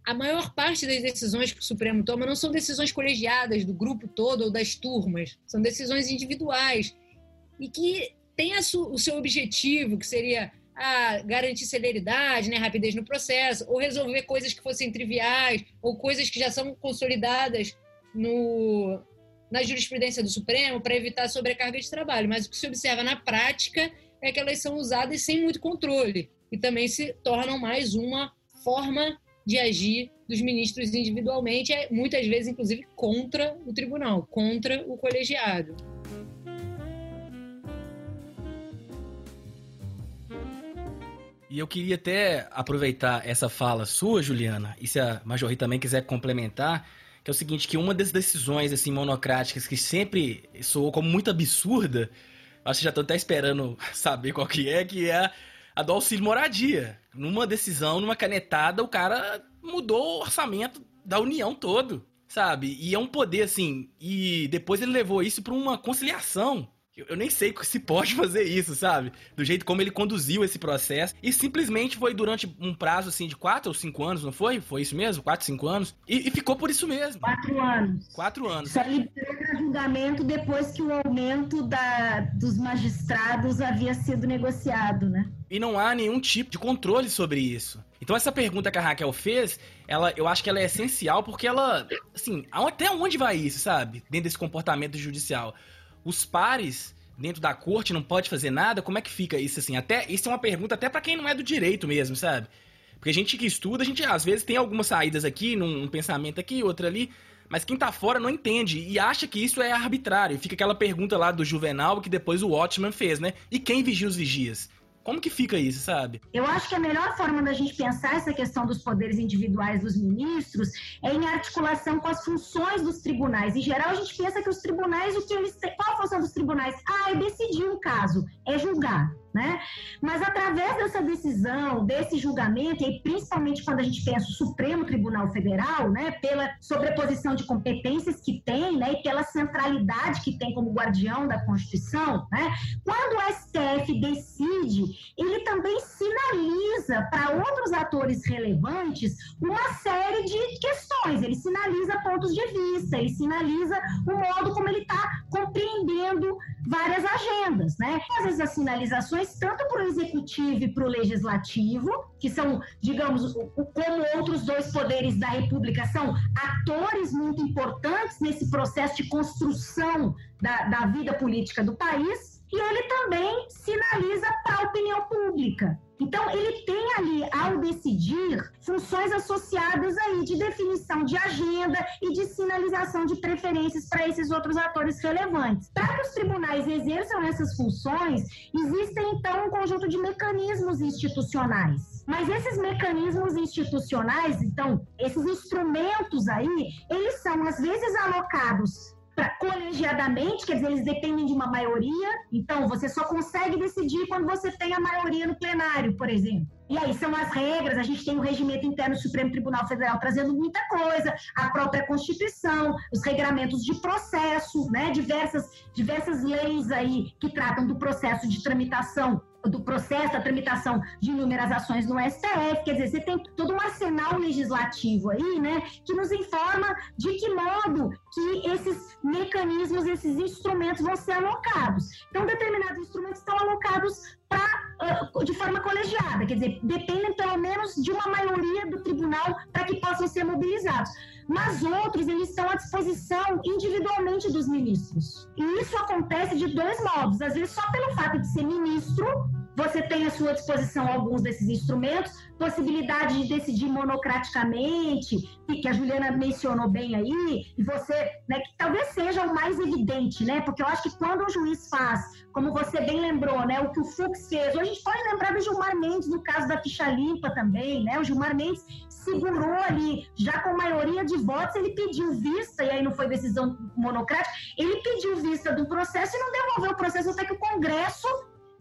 a maior parte das decisões que o Supremo toma não são decisões colegiadas do grupo todo ou das turmas, são decisões individuais e que têm o seu objetivo, que seria garantir celeridade, né, rapidez no processo, ou resolver coisas que fossem triviais, ou coisas que já são consolidadas no, na jurisprudência do Supremo para evitar sobrecarga de trabalho. Mas o que se observa na prática é que elas são usadas sem muito controle e também se tornam mais uma forma de agir dos ministros individualmente, é, muitas vezes, inclusive, contra o tribunal, contra o colegiado. E eu queria até aproveitar essa fala sua, Juliana, e se a Majori também quiser complementar, que é o seguinte, que uma das decisões assim monocráticas que sempre soou como muito absurda, acho que já estou até esperando saber qual que é, que é a do auxílio moradia. Numa decisão, numa canetada, o cara mudou o orçamento da União todo, sabe? E é um poder assim, e depois ele levou isso para uma conciliação eu nem sei se pode fazer isso, sabe? Do jeito como ele conduziu esse processo. E simplesmente foi durante um prazo, assim, de quatro ou cinco anos, não foi? Foi isso mesmo? Quatro, cinco anos? E, e ficou por isso mesmo. Quatro anos. Quatro anos. Só liberou para julgamento depois que o aumento da, dos magistrados havia sido negociado, né? E não há nenhum tipo de controle sobre isso. Então essa pergunta que a Raquel fez, ela, eu acho que ela é essencial porque ela, assim, até onde vai isso, sabe? Dentro desse comportamento judicial os pares dentro da corte não pode fazer nada? Como é que fica isso assim? Até isso é uma pergunta até para quem não é do direito mesmo, sabe? Porque a gente que estuda, a gente às vezes tem algumas saídas aqui, num, pensamento aqui, outra ali, mas quem tá fora não entende e acha que isso é arbitrário. Fica aquela pergunta lá do Juvenal que depois o Watchman fez, né? E quem vigia os vigias? Como que fica isso, sabe? Eu acho que a melhor forma da gente pensar essa questão dos poderes individuais dos ministros é em articulação com as funções dos tribunais. Em geral, a gente pensa que os tribunais, o que eles têm, qual a função dos tribunais? Ah, é decidir um caso, é julgar. Né? Mas através dessa decisão, desse julgamento, e principalmente quando a gente pensa o Supremo Tribunal Federal, né, pela sobreposição de competências que tem, né, e pela centralidade que tem como guardião da Constituição, né, quando o STF decide, ele também sinaliza para outros atores relevantes uma série de questões, ele sinaliza pontos de vista, ele sinaliza o modo como ele está compreendendo várias agendas, né? Às vezes as sinalizações tanto para o executivo e para o legislativo, que são, digamos, como outros dois poderes da República, são atores muito importantes nesse processo de construção da, da vida política do país, e ele também sinaliza para a opinião pública. Então, ele tem ali, ao decidir, funções associadas aí de definição de agenda e de sinalização de preferências para esses outros atores relevantes. Para que os tribunais exerçam essas funções, existem, então, um conjunto de mecanismos institucionais. Mas esses mecanismos institucionais, então, esses instrumentos aí, eles são, às vezes, alocados colegiadamente, quer dizer, eles dependem de uma maioria, então você só consegue decidir quando você tem a maioria no plenário, por exemplo. E aí são as regras, a gente tem o regimento interno do Supremo Tribunal Federal trazendo muita coisa, a própria Constituição, os regramentos de processo, né, diversas, diversas leis aí que tratam do processo de tramitação do processo, da tramitação de inúmeras ações no STF, quer dizer, você tem todo um arsenal legislativo aí, né, que nos informa de que modo que esses mecanismos, esses instrumentos vão ser alocados. Então, determinados instrumentos estão alocados pra, de forma colegiada, quer dizer, dependem pelo menos de uma maioria do tribunal para que possam ser mobilizados mas outros eles estão à disposição individualmente dos ministros. E isso acontece de dois modos. Às vezes, só pelo fato de ser ministro, você tem à sua disposição alguns desses instrumentos, possibilidade de decidir monocraticamente, que a Juliana mencionou bem aí, e você, né, que talvez seja o mais evidente, né? Porque eu acho que quando o juiz faz, como você bem lembrou, né, o que o Fux fez, a gente pode lembrar do Gilmar Mendes no caso da ficha limpa também, né? O Gilmar Mendes segurou ali, já com maioria de votos, ele pediu vista, e aí não foi decisão monocrática, ele pediu vista do processo e não devolveu o processo até que o Congresso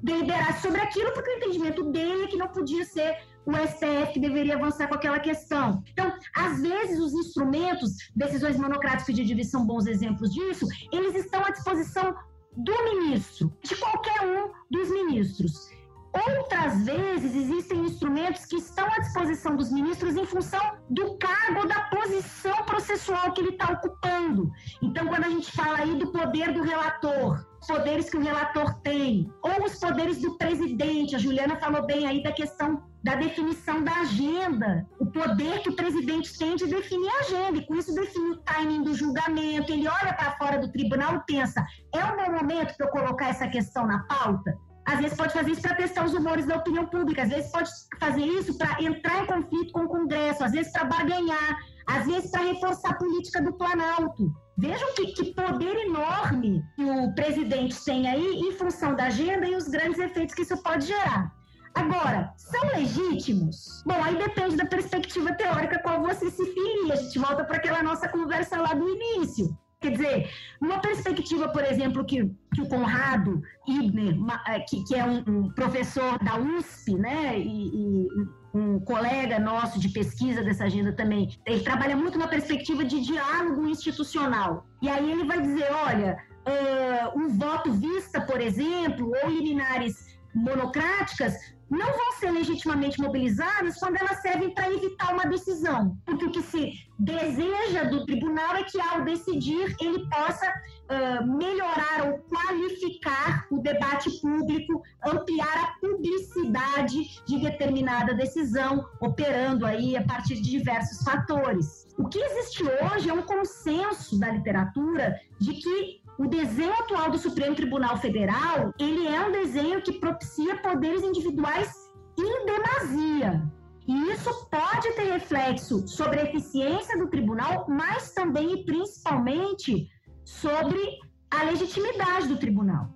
deliberasse sobre aquilo, porque o entendimento dele é que não podia ser o STF que deveria avançar com aquela questão. Então, às vezes, os instrumentos, decisões monocráticas de divisão são bons exemplos disso, eles estão à disposição do ministro, de qualquer um dos ministros. Outras vezes existem instrumentos que estão à disposição dos ministros em função do cargo, da posição processual que ele está ocupando. Então, quando a gente fala aí do poder do relator, poderes que o relator tem, ou os poderes do presidente, a Juliana falou bem aí da questão da definição da agenda, o poder que o presidente tem de definir a agenda, e com isso define o timing do julgamento, ele olha para fora do tribunal e pensa, é o meu momento para eu colocar essa questão na pauta? Às vezes pode fazer isso para testar os humores da opinião pública, às vezes pode fazer isso para entrar em conflito com o Congresso, às vezes para barganhar, às vezes para reforçar a política do Planalto. Vejam que, que, poder enorme que o presidente tem aí em função da agenda e os grandes efeitos que isso pode gerar. Agora, são legítimos? Bom, aí depende da perspectiva teórica qual você se filia. A gente volta para aquela nossa conversa lá do início. Quer dizer, numa perspectiva, por exemplo, que, que o Conrado Ibner, eh, que, que é um, um, professor da USP, né, e, e, um colega nosso de pesquisa dessa agenda também, ele trabalha muito na perspectiva de diálogo institucional. E aí ele vai dizer, olha, uh, um voto vista, por exemplo, ou liminares monocráticas não vão ser legitimamente mobilizadas quando elas servem para evitar uma decisão. Porque o que se deseja do tribunal é que, ao decidir, ele possa uh, melhorar ou qualificar o debate público, ampliar a publicidade de determinada decisão, operando aí a partir de diversos fatores. O que existe hoje é um consenso da literatura de que o desenho atual do Supremo Tribunal Federal, ele é um desenho que propicia poderes individuais em demasia. E isso pode ter reflexo sobre a eficiência do tribunal, mas também e principalmente sobre a legitimidade do tribunal.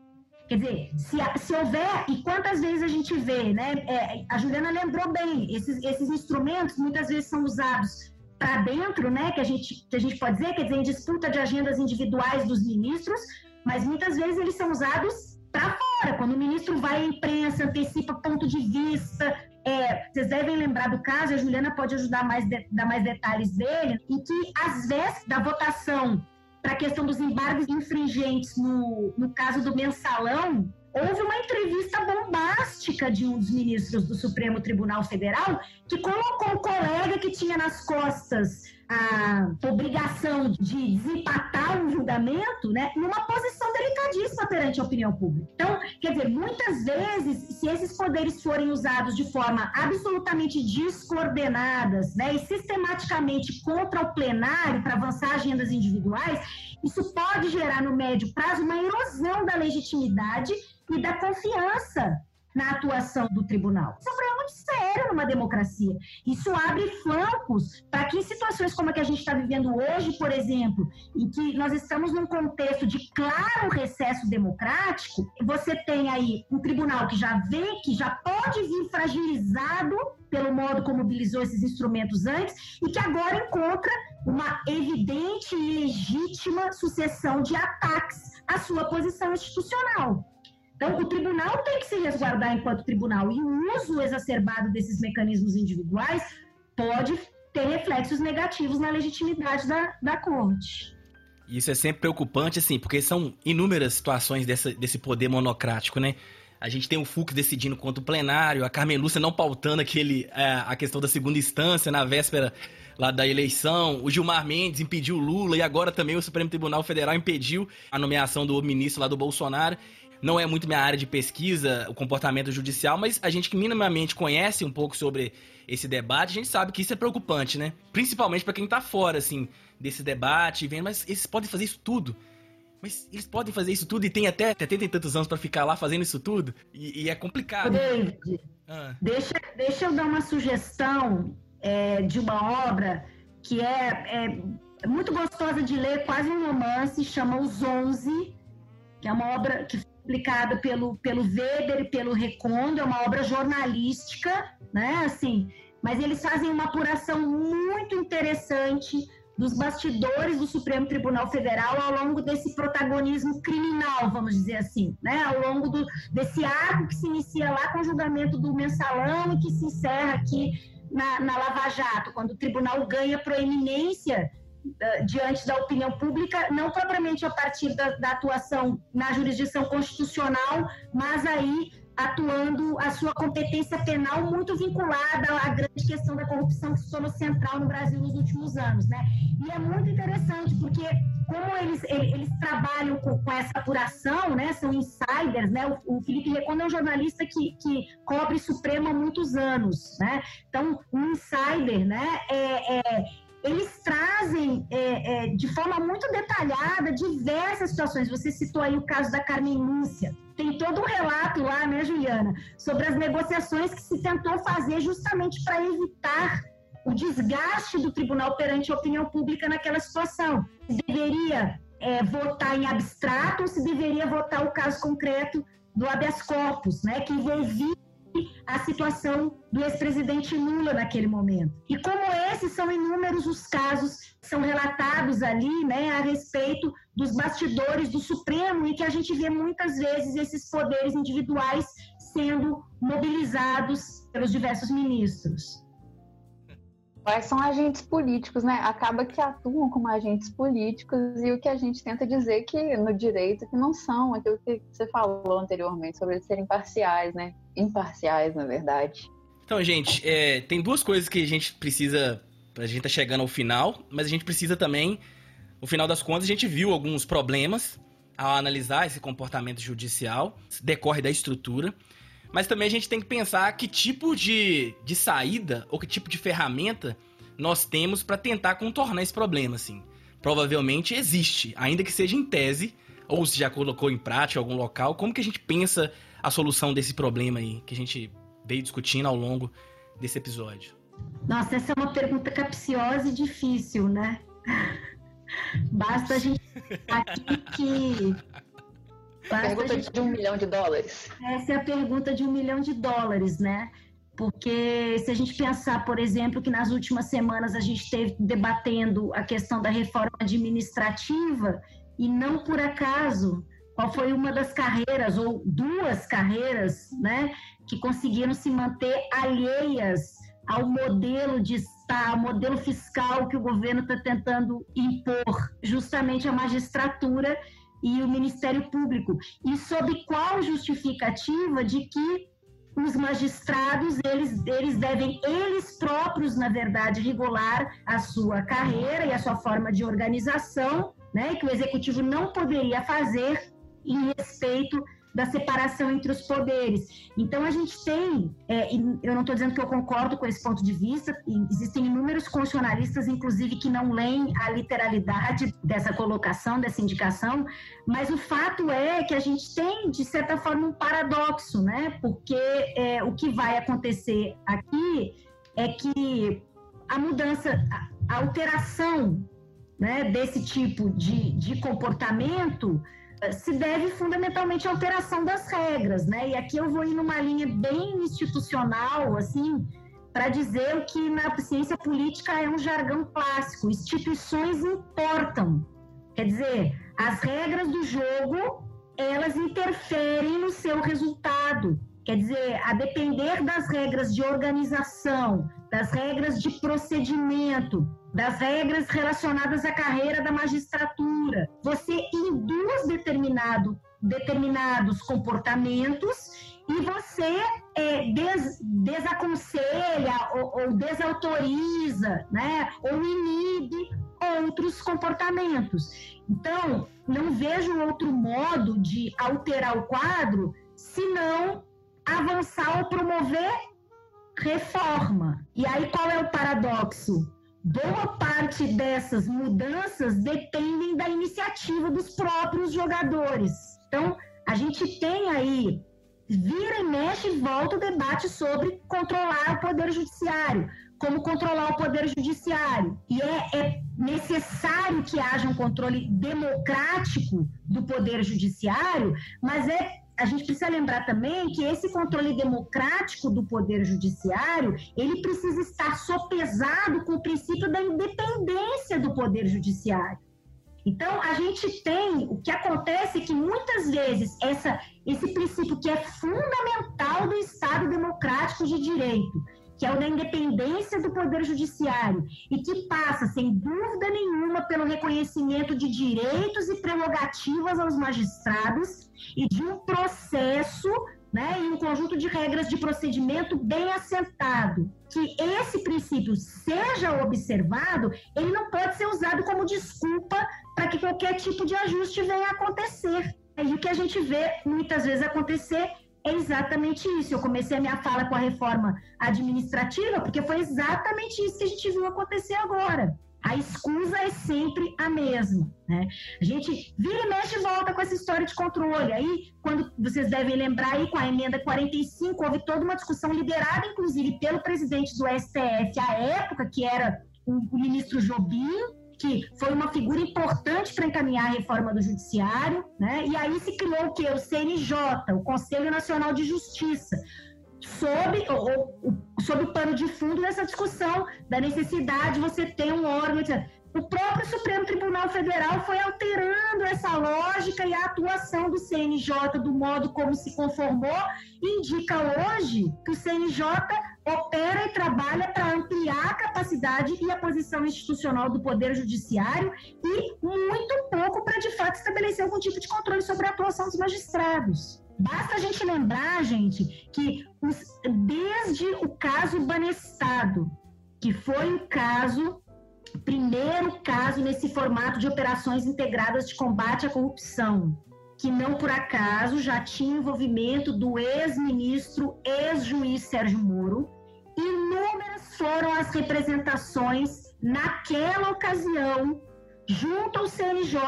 Quer dizer, se, se houver, e quantas vezes a gente vê, né? É, a Juliana lembrou bem, esses, esses instrumentos muitas vezes são usados para dentro, né, que a, gente, que a gente pode dizer, quer dizer, em disputa de agendas individuais dos ministros, mas muitas vezes eles são usados para fora, quando o ministro vai à imprensa, antecipa ponto de vista. É, vocês devem lembrar do caso, a Juliana pode ajudar mais, de, dar mais detalhes dele, em que, às vezes, da votação para a questão dos embargos infringentes no, no caso do mensalão, houve uma entrevista bombástica de um dos ministros do Supremo Tribunal Federal que colocou um colega que tinha nas costas a obrigação de desempatar um julgamento, né, numa posição delicadíssima perante a opinião pública. Então, quer dizer, muitas vezes, se esses poderes forem usados de forma absolutamente descoordenadas, né, e sistematicamente contra o plenário para avançar agendas individuais, isso pode gerar no médio prazo uma erosão da legitimidade e da confiança na atuação do tribunal. Isso é um problema muito sério numa democracia. Isso abre flancos para que em situações como a que a gente está vivendo hoje, por exemplo, em que nós estamos num contexto de claro recesso democrático, você tem aí um tribunal que já vê que já pode vir fragilizado pelo modo como mobilizou esses instrumentos antes e que agora encontra uma evidente e legítima sucessão de ataques à sua posição institucional. Então, o tribunal tem que se resguardar enquanto tribunal e o uso exacerbado desses mecanismos individuais pode ter reflexos negativos na legitimidade da, da corte. Isso é sempre preocupante, assim, porque são inúmeras situações dessa, desse poder monocrático, né? A gente tem o Fux decidindo contra o plenário, a Carmen Lúcia não pautando aquele, a, é, a questão da segunda instância na véspera lá da eleição, o Gilmar Mendes impediu o Lula e agora também o Supremo Tribunal Federal impediu a nomeação do ministro lá do Bolsonaro. Não é muito minha área de pesquisa, o comportamento judicial, mas a gente que minimamente conhece um pouco sobre esse debate, a gente sabe que isso é preocupante, né? Principalmente para quem tá fora, assim, desse debate, vendo, mas eles podem fazer isso tudo. Mas eles podem fazer isso tudo e tem até 70 e tantos anos para ficar lá fazendo isso tudo? E, e é complicado. David, ah. deixa, deixa eu dar uma sugestão é, de uma obra que é, é, muito gostosa de ler, quase um romance, chama Os Onze, que é uma obra que foi publicada pelo, pelo Weber e pelo Recondo, é uma obra jornalística, né? Assim, mas eles fazem uma apuração muito interessante dos bastidores do Supremo Tribunal Federal ao longo desse protagonismo criminal, vamos dizer assim, né? Ao longo do, desse arco que se inicia lá com o julgamento do mensalão e que se encerra aqui na, na Lava Jato, quando o tribunal ganha proeminência diante da opinião pública, não propriamente a partir da, da atuação na jurisdição constitucional, mas aí atuando a sua competência penal muito vinculada à grande questão da corrupção que se tornou central no Brasil nos últimos anos, né? E é muito interessante porque como eles, eles trabalham com, com essa apuração, né? São insiders, né? O, o Felipe Recondo é um jornalista que, que cobre Supremo há muitos anos, né? Então, um insider, né? É, é, eles trazem é, é, de forma muito detalhada diversas situações. Você citou aí o caso da Carmen Lúcia. Tem todo um relato lá, né, Juliana, sobre as negociações que se tentou fazer justamente para evitar o desgaste do tribunal perante a opinião pública naquela situação. Se deveria é, votar em abstrato ou se deveria votar o caso concreto do habeas corpus, né, que envolvia a situação do ex-presidente Lula naquele momento. E como esses são inúmeros os casos que são relatados ali, né, a respeito dos bastidores do Supremo e que a gente vê muitas vezes esses poderes individuais sendo mobilizados pelos diversos ministros. Mas são agentes políticos, né? Acaba que atuam como agentes políticos e o que a gente tenta dizer que no direito que não são aquilo que você falou anteriormente sobre eles serem parciais, né? Imparciais, na verdade. Então, gente, é, tem duas coisas que a gente precisa. A gente tá chegando ao final, mas a gente precisa também. No final das contas, a gente viu alguns problemas ao analisar esse comportamento judicial, decorre da estrutura. Mas também a gente tem que pensar que tipo de, de saída ou que tipo de ferramenta nós temos para tentar contornar esse problema, assim. Provavelmente existe, ainda que seja em tese, ou se já colocou em prática em algum local, como que a gente pensa a solução desse problema aí que a gente veio discutindo ao longo desse episódio? Nossa, essa é uma pergunta capciosa e difícil, né? Basta a gente aqui que pergunta gente... de um milhão de dólares. Essa é a pergunta de um milhão de dólares, né? Porque se a gente pensar, por exemplo, que nas últimas semanas a gente esteve debatendo a questão da reforma administrativa e não por acaso qual foi uma das carreiras ou duas carreiras, né, que conseguiram se manter alheias ao modelo de Estado, ao modelo fiscal que o governo está tentando impor, justamente a magistratura e o Ministério Público. E sob qual justificativa de que os magistrados, eles, eles devem, eles próprios, na verdade, regular a sua carreira e a sua forma de organização, né, que o executivo não poderia fazer em respeito da separação entre os poderes. Então, a gente tem, é, eu não estou dizendo que eu concordo com esse ponto de vista, existem inúmeros constitucionalistas, inclusive, que não leem a literalidade dessa colocação, dessa indicação, mas o fato é que a gente tem, de certa forma, um paradoxo, né? Porque é, o que vai acontecer aqui é que a mudança, a alteração né, desse tipo de, de comportamento se deve fundamentalmente à alteração das regras, né? E aqui eu vou ir numa linha bem institucional, assim, para dizer o que na ciência política é um jargão clássico: instituições importam. Quer dizer, as regras do jogo elas interferem no seu resultado. Quer dizer, a depender das regras de organização, das regras de procedimento, das regras relacionadas à carreira da magistratura. Você induz determinado, determinados comportamentos e você é, des, desaconselha ou, ou, desautoriza, né, ou inibe outros comportamentos. Então, não vejo outro modo de alterar o quadro senão avançar ou promover reforma. E aí qual é o paradoxo? Boa parte dessas mudanças dependem da iniciativa dos próprios jogadores. Então, a gente tem aí, vira e mexe e volta o debate sobre controlar o poder judiciário, como controlar o poder judiciário. E é, é necessário que haja um controle democrático do poder judiciário, mas é a gente precisa lembrar também que esse controle democrático do poder judiciário, ele precisa estar sopesado com o princípio da independência do poder judiciário. Então, a gente tem, o que acontece é que muitas vezes essa, esse princípio que é fundamental do Estado democrático de direito, que é o da independência do Poder Judiciário, e que passa, sem dúvida nenhuma, pelo reconhecimento de direitos e prerrogativas aos magistrados e de um processo né, e um conjunto de regras de procedimento bem assentado. Que esse princípio seja observado, ele não pode ser usado como desculpa para que qualquer tipo de ajuste venha a acontecer. E o que a gente vê muitas vezes acontecer é exatamente isso. Eu comecei a minha fala com a reforma administrativa, porque foi exatamente isso que a gente viu acontecer agora. A escusa é sempre a mesma. Né? A gente vira e mexe e volta com essa história de controle. Aí, quando vocês devem lembrar aí, com a emenda 45, houve toda uma discussão liderada, inclusive, pelo presidente do STF à época, que era o, ministro Jobim, que foi uma figura importante para encaminhar a reforma do judiciário, né? E aí se criou o que? O CNJ, o Conselho Nacional de Justiça, sob, ou, sob o pano de fundo dessa discussão da necessidade de você ter um órgão, etc. O próprio Supremo Tribunal Federal foi alterando essa lógica e a atuação do CNJ, do modo como se conformou, indica hoje que o CNJ opera e trabalha para ampliar a capacidade e a posição institucional do Poder Judiciário e muito pouco para, de fato, estabelecer algum tipo de controle sobre a atuação dos magistrados. Basta a gente lembrar, gente, que os, desde o caso Banestado, que foi o caso primeiro caso nesse formato de operações integradas de combate à corrupção, que não por acaso já tinha envolvimento do ex-ministro, ex-juiz Sérgio Moro. Inúmeras foram as representações naquela ocasião, junto ao CNJ,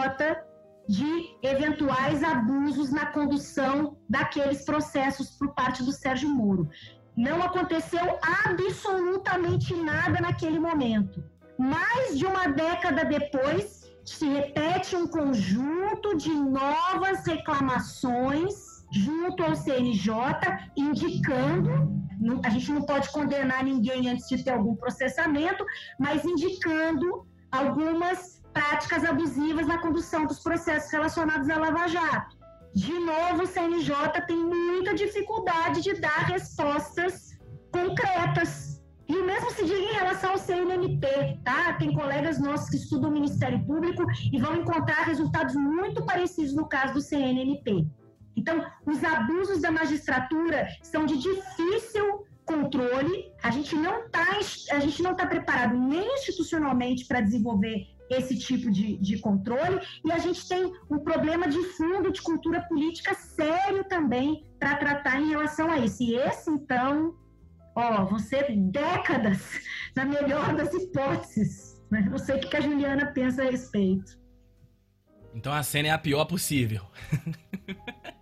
de eventuais abusos na condução daqueles processos por parte do Sérgio Moro. Não aconteceu absolutamente nada naquele momento mais de uma década depois, se repete um conjunto de novas reclamações junto ao CNJ, indicando, a gente não pode condenar ninguém antes de ter algum processamento, mas indicando algumas práticas abusivas na condução dos processos relacionados à Lava Jato. De novo, o CNJ tem muita dificuldade de dar respostas concretas e o mesmo se diga em relação ao CNMP, tá? Tem colegas nossos que estudam o Ministério Público e vão encontrar resultados muito parecidos no caso do CNMP. Então, os abusos da magistratura são de difícil controle. A gente não está a gente não tá preparado nem institucionalmente para desenvolver esse tipo de, de controle e a gente tem um problema de fundo de cultura política sério também para tratar em relação a isso. E esse, então, ó, vão ser décadas, na melhor das hipóteses. Né? Não sei o que a Juliana pensa a respeito. Então a cena é a pior possível.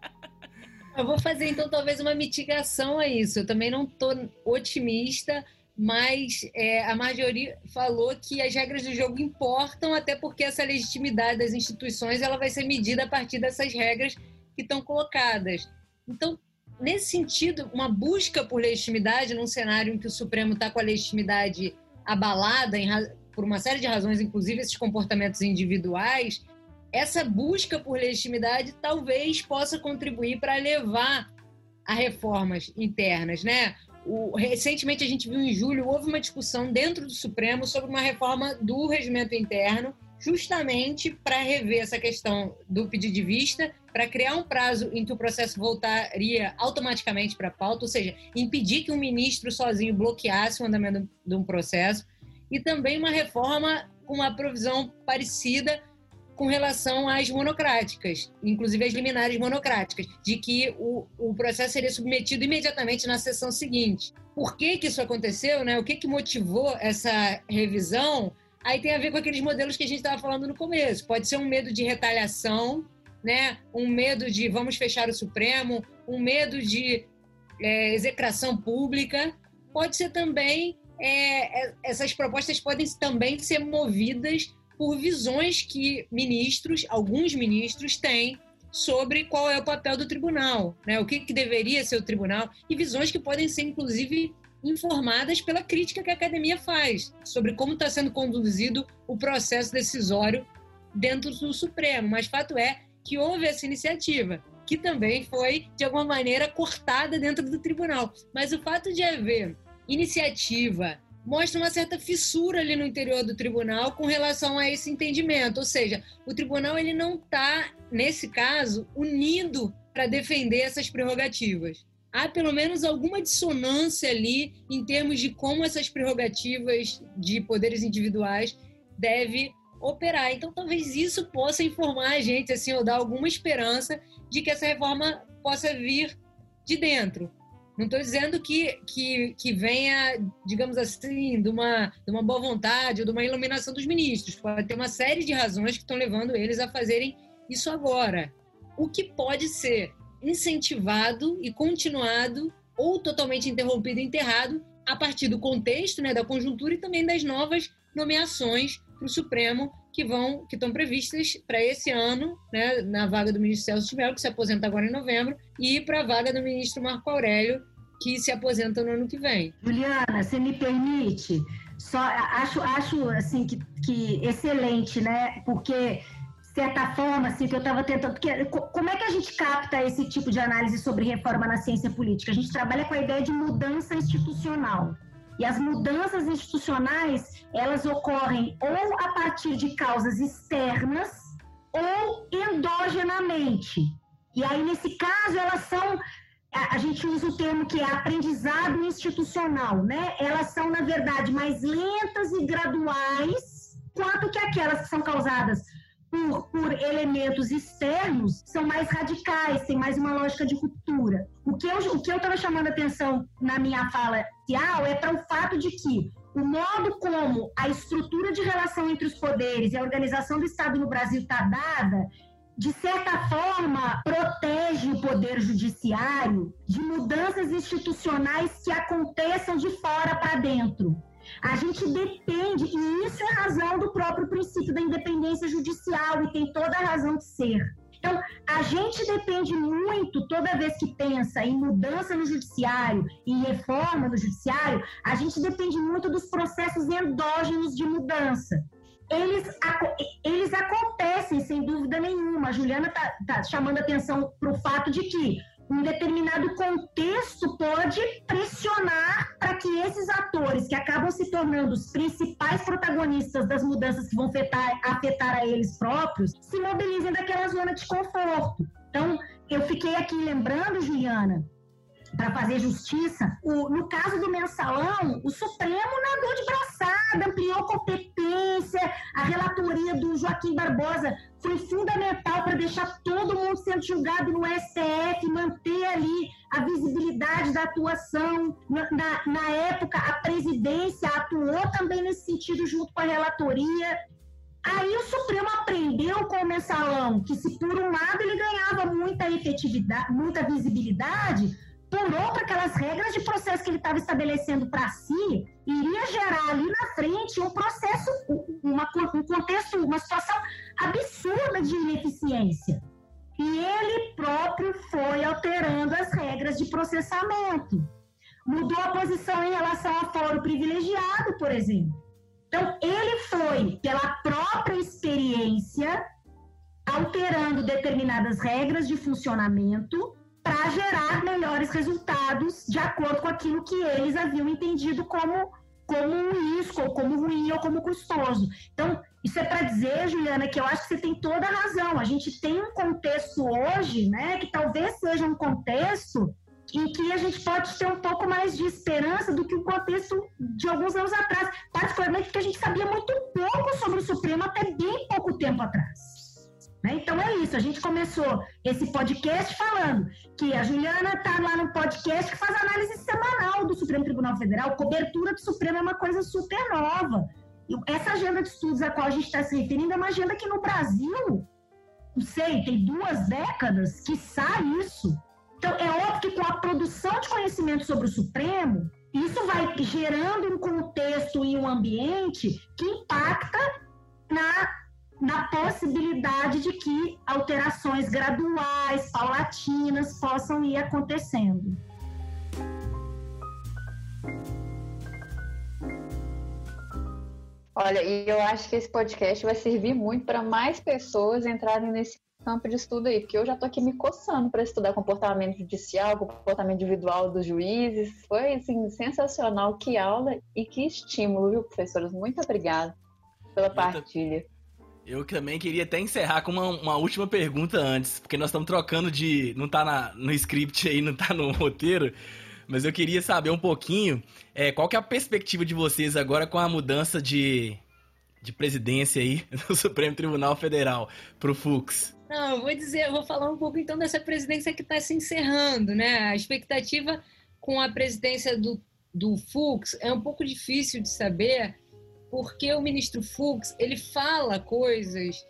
Eu vou fazer então talvez uma mitigação a isso. Eu também não estou otimista, mas é, a Marjorie falou que as regras do jogo importam, até porque essa legitimidade das instituições ela vai ser medida a partir dessas regras que estão colocadas. Então, nesse sentido, uma busca por legitimidade num cenário em que o Supremo está com a legitimidade abalada por uma série de razões, inclusive esses comportamentos individuais, essa busca por legitimidade talvez possa contribuir para levar a reformas internas, né? O, recentemente a gente viu em julho houve uma discussão dentro do Supremo sobre uma reforma do regimento interno justamente para rever essa questão do pedido de vista, para criar um prazo em que o processo voltaria automaticamente para a pauta, ou seja, impedir que um ministro sozinho bloqueasse o andamento de um processo, e também uma reforma com uma provisão parecida com relação às monocráticas, inclusive as liminares monocráticas, de que o, o processo seria submetido imediatamente na sessão seguinte. Por que, que isso aconteceu? Né? O que, que motivou essa revisão? Aí tem a ver com aqueles modelos que a gente estava falando no começo. Pode ser um medo de retaliação, né? um medo de vamos fechar o Supremo, um medo de é, execração pública. Pode ser também, é, é essas propostas podem também ser movidas por visões que ministros, alguns ministros, têm sobre qual é o papel do tribunal, né? o que, que deveria ser o tribunal, e visões que podem ser, inclusive, informadas pela crítica que a academia faz sobre como está sendo conduzido o processo decisório dentro do Supremo. Mas fato é que houve essa iniciativa, que também foi, de alguma maneira, cortada dentro do tribunal. Mas o fato de haver iniciativa mostra uma certa fissura ali no interior do tribunal com relação a esse entendimento. Ou seja, o tribunal ele não está, nesse caso, unido para defender essas prerrogativas. Há pelo menos alguma dissonância ali em termos de como essas prerrogativas de poderes individuais deve operar. Então, talvez isso possa informar a gente, assim, ou dar alguma esperança de que essa reforma possa vir de dentro. Não estou dizendo que, que, que venha, digamos assim, de uma, de uma boa vontade ou de uma iluminação dos ministros. Pode ter uma série de razões que estão levando eles a fazerem isso agora. O que pode ser incentivado e continuado ou totalmente interrompido e enterrado a partir do contexto, né, da conjuntura e também das novas nomeações para o Supremo que vão que estão previstas para esse ano, né, na vaga do ministro Celso de Mello, que se aposenta agora em novembro, e para a vaga do ministro Marco Aurélio, que se aposenta no ano que vem. Juliana, você me permite? Só acho, acho assim que, que excelente, né? Porque certa forma, assim, que eu estava tentando. Porque, como é que a gente capta esse tipo de análise sobre reforma na ciência política? A gente trabalha com a ideia de mudança institucional. E as mudanças institucionais, elas ocorrem ou a partir de causas externas ou endogenamente. E aí, nesse caso, elas são. A gente usa o termo que é aprendizado institucional, né? Elas são, na verdade, mais lentas e graduais, quanto que aquelas que são causadas por, por, elementos externos são mais radicais, tem mais uma lógica de ruptura. O que eu estava chamando atenção na minha fala inicial é para o fato de que o modo como a estrutura de relação entre os poderes e a organização do Estado no Brasil está dada, de certa forma, protege o poder judiciário de mudanças institucionais que aconteçam de fora para dentro. A gente depende, e isso é razão do próprio princípio da independência judicial, e tem toda a razão de ser. Então, a gente depende muito, toda vez que pensa em mudança no judiciário, em reforma no judiciário, a gente depende muito dos processos endógenos de mudança. Eles, eles acontecem, sem dúvida nenhuma. A Juliana está tá chamando atenção para o fato de que um determinado contexto pode esses atores, que acabam se tornando os principais protagonistas das mudanças que vão afetar, afetar a eles próprios, se mobilizem daquela zona de conforto. Então, eu fiquei aqui lembrando, Juliana, para fazer justiça. O, no caso do mensalão, o Supremo nadou de braçada, ampliou competência, a relatoria do Joaquim Barbosa foi fundamental para deixar todo mundo sendo julgado no STF, manter ali a visibilidade da atuação. Na, na, na época, a presidência atuou também nesse sentido junto com a relatoria. Aí o Supremo aprendeu com o mensalão que se por um lado ele ganhava muita efetividade, muita visibilidade, por outra, aquelas regras de processo que ele estava estabelecendo para si, iria gerar ali na frente um processo, uma, um contexto, uma situação absurda de ineficiência. E ele próprio foi alterando as regras de processamento. Mudou a posição em relação ao foro privilegiado, por exemplo. Então, ele foi, pela própria experiência, alterando determinadas regras de funcionamento para gerar melhores resultados de acordo com aquilo que eles haviam entendido como, como um risco, ou como ruim, ou como custoso. Então, isso é para dizer, Juliana, que eu acho que você tem toda a razão. A gente tem um contexto hoje, né, que talvez seja um contexto em que a gente pode ter um pouco mais de esperança do que o contexto de alguns anos atrás, particularmente porque a gente sabia muito pouco sobre o Supremo até bem pouco tempo atrás. Né? Então é isso, a gente começou esse podcast falando que a Juliana está lá no podcast que faz análise semanal do Supremo Tribunal Federal, cobertura do Supremo é uma coisa super nova. Essa agenda de estudos a qual a gente está se referindo é uma agenda que no Brasil, não sei, tem duas décadas que sai isso. Então, é óbvio que com a produção de conhecimento sobre o Supremo, isso vai gerando um contexto e um ambiente que impacta na na possibilidade de que alterações graduais, paulatinas, possam ir acontecendo. Olha, e eu acho que esse podcast vai servir muito para mais pessoas entrarem nesse campo de estudo aí, porque eu já estou aqui me coçando para estudar comportamento judicial, comportamento individual dos juízes. Foi assim sensacional, que aula e que estímulo, viu, professores? Muito obrigada pela partilha. Eu também queria até encerrar com uma, uma, última pergunta antes, porque nós estamos trocando de. Não tá na, no script aí, não tá no roteiro, mas eu queria saber um pouquinho é, qual que é a perspectiva de vocês agora com a mudança de, de presidência aí do Supremo Tribunal Federal para o Fux. Não, eu vou dizer, eu vou falar um pouco então dessa presidência que está se encerrando, né? A expectativa com a presidência do, do Fux é um pouco difícil de saber porque o ministro Fux ele fala coisas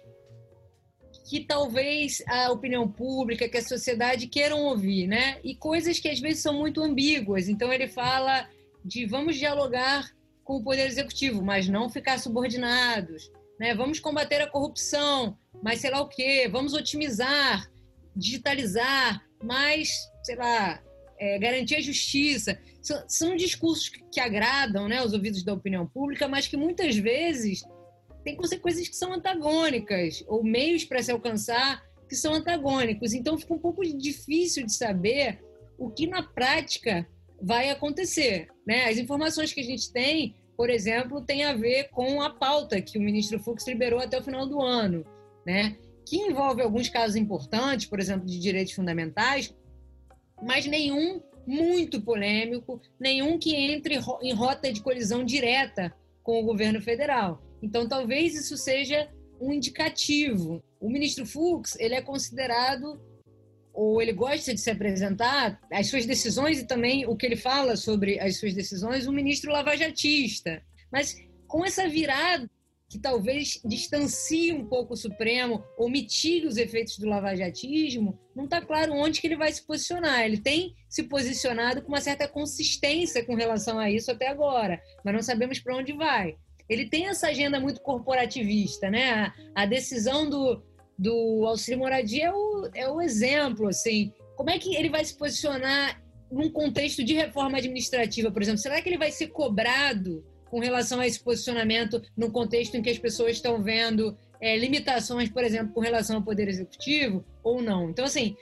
que talvez a opinião pública, que a sociedade queiram ouvir, né? E coisas que às vezes são muito ambíguas. Então ele fala de vamos dialogar com o poder executivo, mas não ficar subordinados, né? Vamos combater a corrupção, mas sei lá o quê, vamos otimizar, digitalizar, mas sei lá, é, garantir a justiça. São, são discursos que, que agradam né, os ouvidos da opinião pública, mas que muitas vezes têm consequências que são antagônicas, ou meios para se alcançar que são antagônicos. Então fica um pouco difícil de saber o que na prática vai acontecer. Né? As informações que a gente tem, por exemplo, tem a ver com a pauta que o ministro Fux liberou até o final do ano, né? que envolve alguns casos importantes, por exemplo, de direitos fundamentais, mas nenhum muito polêmico, nenhum que entre em rota de colisão direta com o governo federal. Então, talvez isso seja um indicativo. O ministro Fux, ele é considerado ou ele gosta de se apresentar as suas decisões e também o que ele fala sobre as suas decisões, um ministro lavajatista. Mas com essa virada que talvez distancie um pouco o Supremo ou mitigue os efeitos do lavajatismo, não está claro onde que ele vai se posicionar. Ele tem se posicionado com uma certa consistência com relação a isso até agora, mas não sabemos para onde vai. Ele tem essa agenda muito corporativista, né? A, a decisão do, do auxílio moradia é o, é o exemplo, assim. Como é que ele vai se posicionar num contexto de reforma administrativa, por exemplo? Será que ele vai ser cobrado com relação a esse posicionamento no contexto em que as pessoas estão vendo é, limitações, por exemplo, com relação ao poder executivo ou não. Então, assim,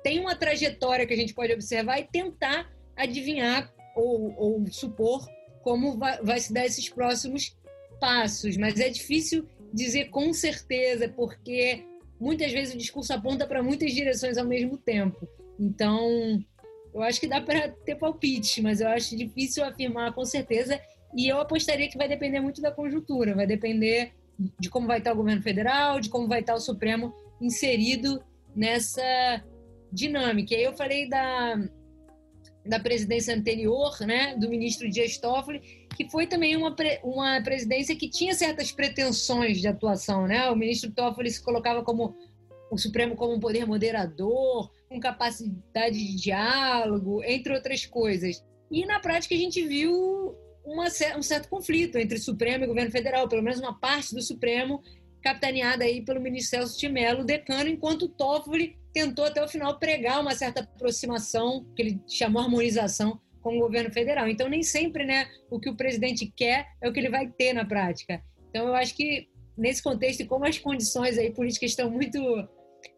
tem uma trajetória que a gente pode observar e tentar adivinhar ou, ou supor como vai, vai se dar esses próximos passos, mas é difícil dizer com certeza, porque muitas vezes o discurso aponta para muitas direções ao mesmo tempo. Então, eu acho que dá para ter palpite, mas eu acho difícil afirmar com certeza. E eu apostaria que vai depender muito da conjuntura, vai depender de como vai estar o governo federal, de como vai estar o Supremo inserido nessa dinâmica. E aí eu falei da, da presidência anterior, né, do ministro Dias Toffoli, que foi também uma, uma presidência que tinha certas pretensões de atuação. Né? O ministro Toffoli se colocava como o Supremo como um poder moderador, com capacidade de diálogo, entre outras coisas. E na prática a gente viu uma, um certo conflito entre Supremo e governo federal, pelo menos uma parte do Supremo capitaneada aí pelo ministro Celso de Mello, decano, enquanto Toffoli tentou até o final pregar uma certa aproximação, que ele chamou harmonização com o governo federal. Então nem sempre, né, o que o presidente quer é o que ele vai ter na prática. Então eu acho que nesse contexto como as condições aí políticas estão muito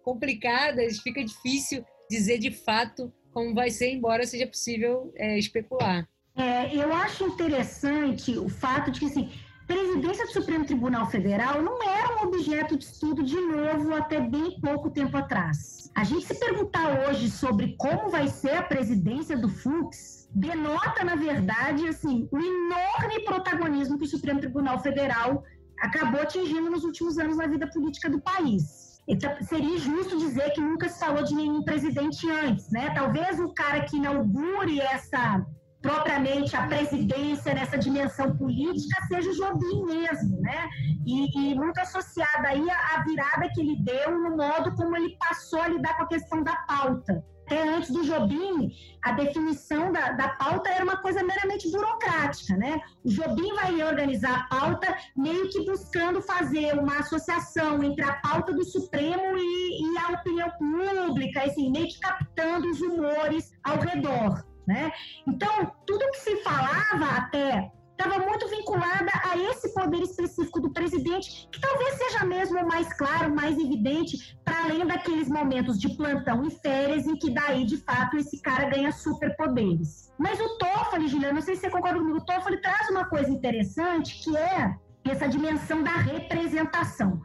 complicadas, fica difícil dizer de fato como vai ser, embora seja possível é, especular. É, eu acho interessante o fato de que, assim, presidência do Supremo Tribunal Federal não era um objeto de estudo de novo até bem pouco tempo atrás. A gente se perguntar hoje sobre como vai ser a presidência do Fux denota, na verdade, assim, o enorme protagonismo que o Supremo Tribunal Federal acabou atingindo nos últimos anos na vida política do país. Então, seria injusto dizer que nunca se falou de nenhum presidente antes, né? Talvez o cara que inaugure essa propriamente a presidência nessa dimensão política seja o Jobim mesmo, né? E, e muito associada aí à virada que ele deu no modo como ele passou a lidar com a questão da pauta até antes do Jobim, a definição da, da pauta era uma coisa meramente burocrática, né? O Jobim vai organizar a pauta meio que buscando fazer uma associação entre a pauta do Supremo e, e a opinião pública, assim, meio que captando os humores ao redor, né? Então, tudo que se falava até estava muito vinculada a esse poder específico do presidente, que talvez seja mesmo mais claro, mais evidente, para além daqueles momentos de plantão e férias em que daí, de fato, esse cara ganha superpoderes. Mas o Toffoli, Juliana, não sei se você concorda comigo, o Toffoli traz uma coisa interessante, que é essa dimensão da representação.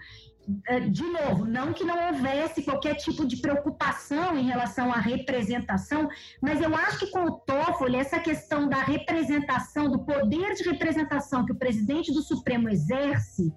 É, de novo, não que não houvesse qualquer tipo de preocupação em relação à representação, mas eu acho que com o Toffoli, essa questão da representação, do poder de representação que o presidente do Supremo exerce,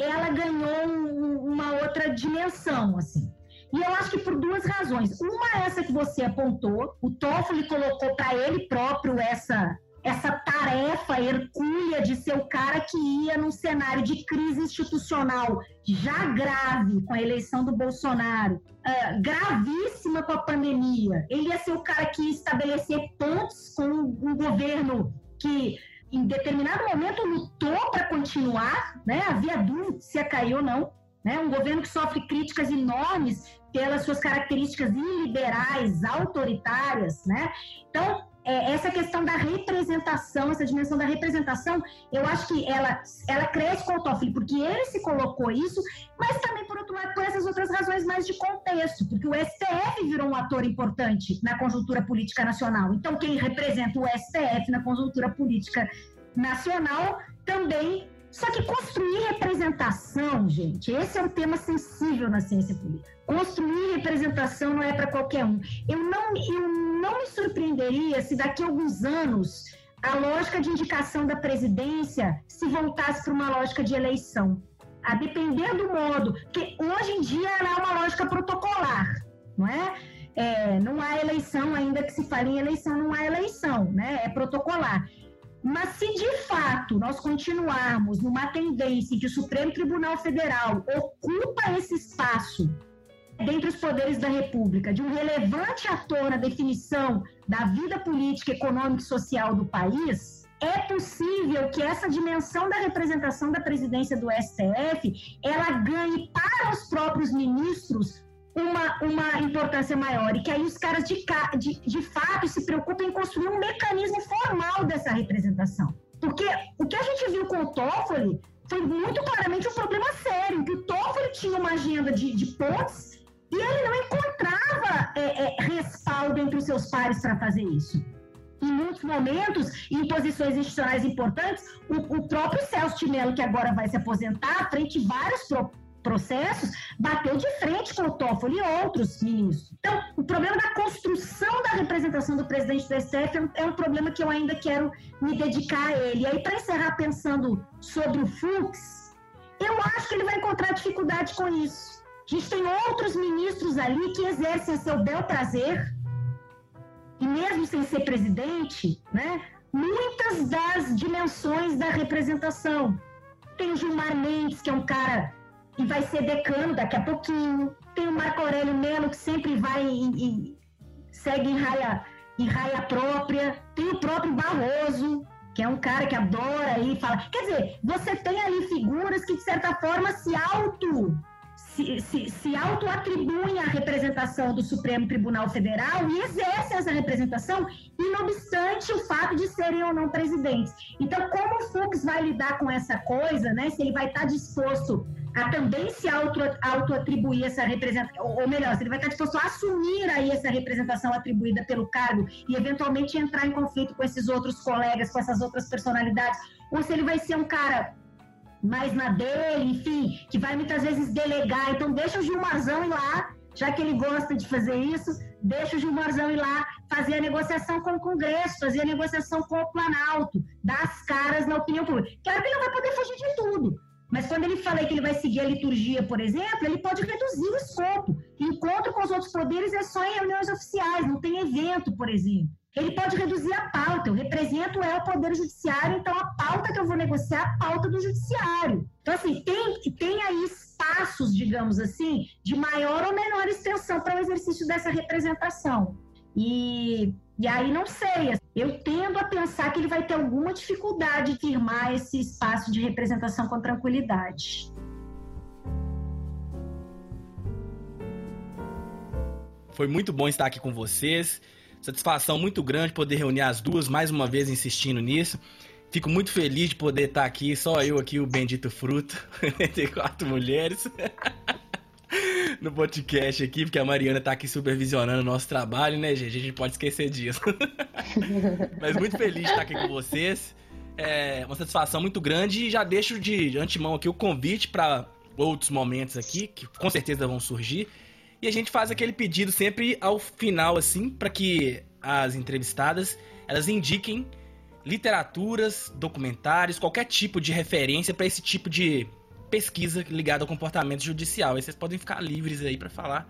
ela ganhou um, uma outra dimensão, assim. E eu acho que por duas razões. Uma é essa que você apontou, o Toffoli colocou para ele próprio essa essa tarefa hercúlea de ser o cara que ia num cenário de crise institucional já grave com a eleição do Bolsonaro, uh, gravíssima com a pandemia. Ele ia ser o cara que ia estabelecer pontos com um governo que em determinado momento lutou para continuar, né? havia dúvida se ia cair ou não. Né? Um governo que sofre críticas enormes pelas suas características iliberais, autoritárias. Né? Então, é, essa questão da representação, essa dimensão da representação, eu acho que ela, ela cresce com o Toffoli, porque ele se colocou isso, mas também, por outro lado, por essas outras razões mais de contexto, porque o STF virou um ator importante na conjuntura política nacional. Então, quem representa o STF na conjuntura política nacional também só que construir representação, gente, esse é um tema sensível na ciência política. Construir representação não é para qualquer um. Eu não, eu não me surpreenderia se daqui a alguns anos a lógica de indicação da presidência se voltasse para uma lógica de eleição. A depender do modo, que hoje em dia ela é uma lógica protocolar, não é? é não há eleição, ainda que se fale em eleição, não há eleição, né? É protocolar. Mas se de fato nós continuarmos numa tendência que o Supremo Tribunal Federal ocupa esse espaço dentre os poderes da República, de um relevante ator na definição da vida política, econômica e social do país, é possível que essa dimensão da representação da presidência do STF ela ganhe para os próprios ministros uma, uma importância maior e que aí os caras de, de, de fato se preocupem em construir um mecanismo formal dessa representação. Porque o que a gente viu com o Toffoli foi muito claramente um problema sério, que o Toffoli tinha uma agenda de, de pontes e ele não encontrava é, é, respaldo entre os seus pares para fazer isso. Em muitos momentos, em posições institucionais importantes, o, o próprio Celso de Mello, que agora vai se aposentar, frente vários processos, bateu de frente com o Toffoli e outros ministros. Então, o problema da construção da representação do presidente do STF é um é problema que eu ainda quero me dedicar a ele. E aí, para encerrar pensando sobre o Fux, eu acho que ele vai encontrar dificuldade com isso. A gente tem outros ministros ali que exercem seu bel prazer, e mesmo sem ser presidente, né, muitas das dimensões da representação. Tem o Gilmar Mendes, que é um cara e vai ser decano daqui a pouquinho. Tem o Marco Aurélio Melo, que sempre vai e, segue em raia, em raia própria. Tem o próprio Barroso, que é um cara que adora aí falar. Quer dizer, você tem ali figuras que, de certa forma, se auto se, se, se auto-atribuem a representação do Supremo Tribunal Federal e exercem essa representação, não obstante o fato de serem ou não presidentes. Então, como o Fux vai lidar com essa coisa, né? Se ele vai estar disposto a também se auto-atribuir essa representação, ou melhor, se ele vai estar disposto a assumir aí essa representação atribuída pelo cargo e eventualmente entrar em conflito com esses outros colegas, com essas outras personalidades, ou se ele vai ser um cara mais na dele, enfim, que vai muitas vezes delegar. Então, deixa o Gilmarzão ir lá, já que ele gosta de fazer isso, deixa o Gilmarzão ir lá fazer a negociação com o Congresso, fazer a negociação com o Planalto, dar as caras na opinião pública. Claro que ele não vai poder fugir de tudo, Mas quando ele fala que ele vai seguir a liturgia, por exemplo, ele pode reduzir o escopo. Encontro com os outros poderes é só em reuniões oficiais, não tem evento, por exemplo. Ele pode reduzir a pauta. Eu represento é o poder judiciário, então a pauta que eu vou negociar é a pauta do judiciário. Então, assim, tem, tem aí espaços, digamos assim, de maior ou menor extensão para o exercício dessa representação. E, e aí não sei, eu tendo a pensar que ele vai ter alguma dificuldade de firmar esse espaço de representação com tranquilidade. Foi muito bom estar aqui com vocês. Satisfação muito grande poder reunir as duas, mais uma vez insistindo nisso. Fico muito feliz de poder estar aqui, só eu aqui, o Bendito Fruto, entre quatro mulheres. no podcast aqui, porque a Mariana tá aqui supervisionando o nosso trabalho, né, gente? A gente pode esquecer disso. Mas muito feliz de estar aqui com vocês. É uma satisfação muito grande e já deixo de antemão aqui o convite para outros momentos aqui, que com certeza vão surgir. E a gente faz aquele pedido sempre ao final, assim, para que as entrevistadas elas indiquem literaturas, documentários, qualquer tipo de referência para esse tipo de pesquisa ligada ao comportamento judicial. Aí vocês podem ficar livres aí para falar.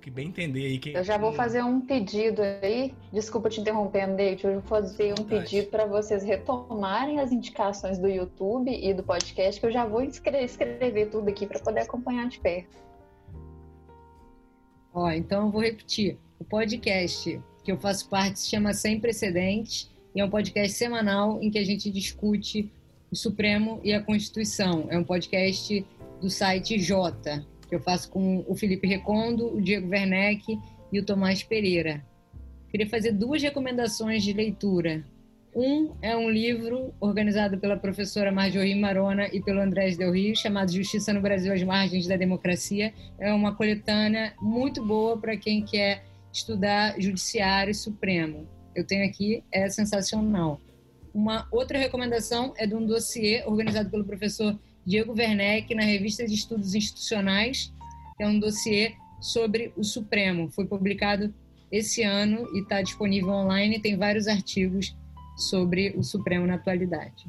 Que bem entender aí Eu já vou fazer um pedido aí. Desculpa te interrompendo, David. Eu vou fazer um pedido para vocês retomarem as indicações do YouTube e do podcast, que eu já vou escrever tudo aqui para poder acompanhar de perto. Ó, então eu vou repetir. O podcast que eu faço parte se chama Sem Precedentes e é um podcast semanal em que a gente discute o Supremo e a Constituição. É um podcast do site J, que eu faço com o Felipe Recondo, o Diego Werneck e o Tomás Pereira. Queria fazer duas recomendações de leitura. Um é um livro organizado pela professora Marjorie Marona e pelo Andrés Del Rio, chamado Justiça no Brasil às Margens da Democracia. É uma coletânea muito boa para quem quer estudar Judiciário Supremo. Eu tenho aqui, é sensacional. Uma outra recomendação é de um dossiê organizado pelo professor Diego Werneck na Revista de Estudos Institucionais, que é um dossiê sobre o Supremo. Foi publicado esse ano e está disponível online. Tem vários artigos sobre o Supremo na atualidade.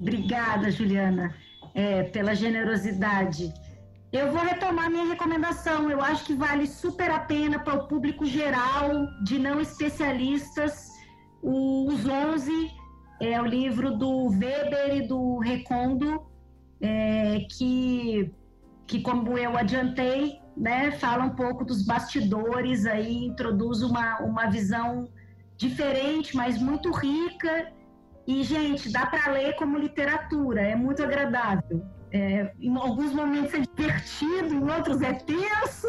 Obrigada, Juliana, é, pela generosidade. Eu vou retomar minha recomendação. Eu acho que vale super a pena para o público geral, de não especialistas, os 11, é o livro do Weber e do Recondo, é, que, que, como eu adiantei, né, fala um pouco dos bastidores, aí introduz uma, uma visão diferente, mas muito rica. E, gente, dá para ler como literatura, é muito agradável. É, em alguns momentos é divertido, em outros é tenso,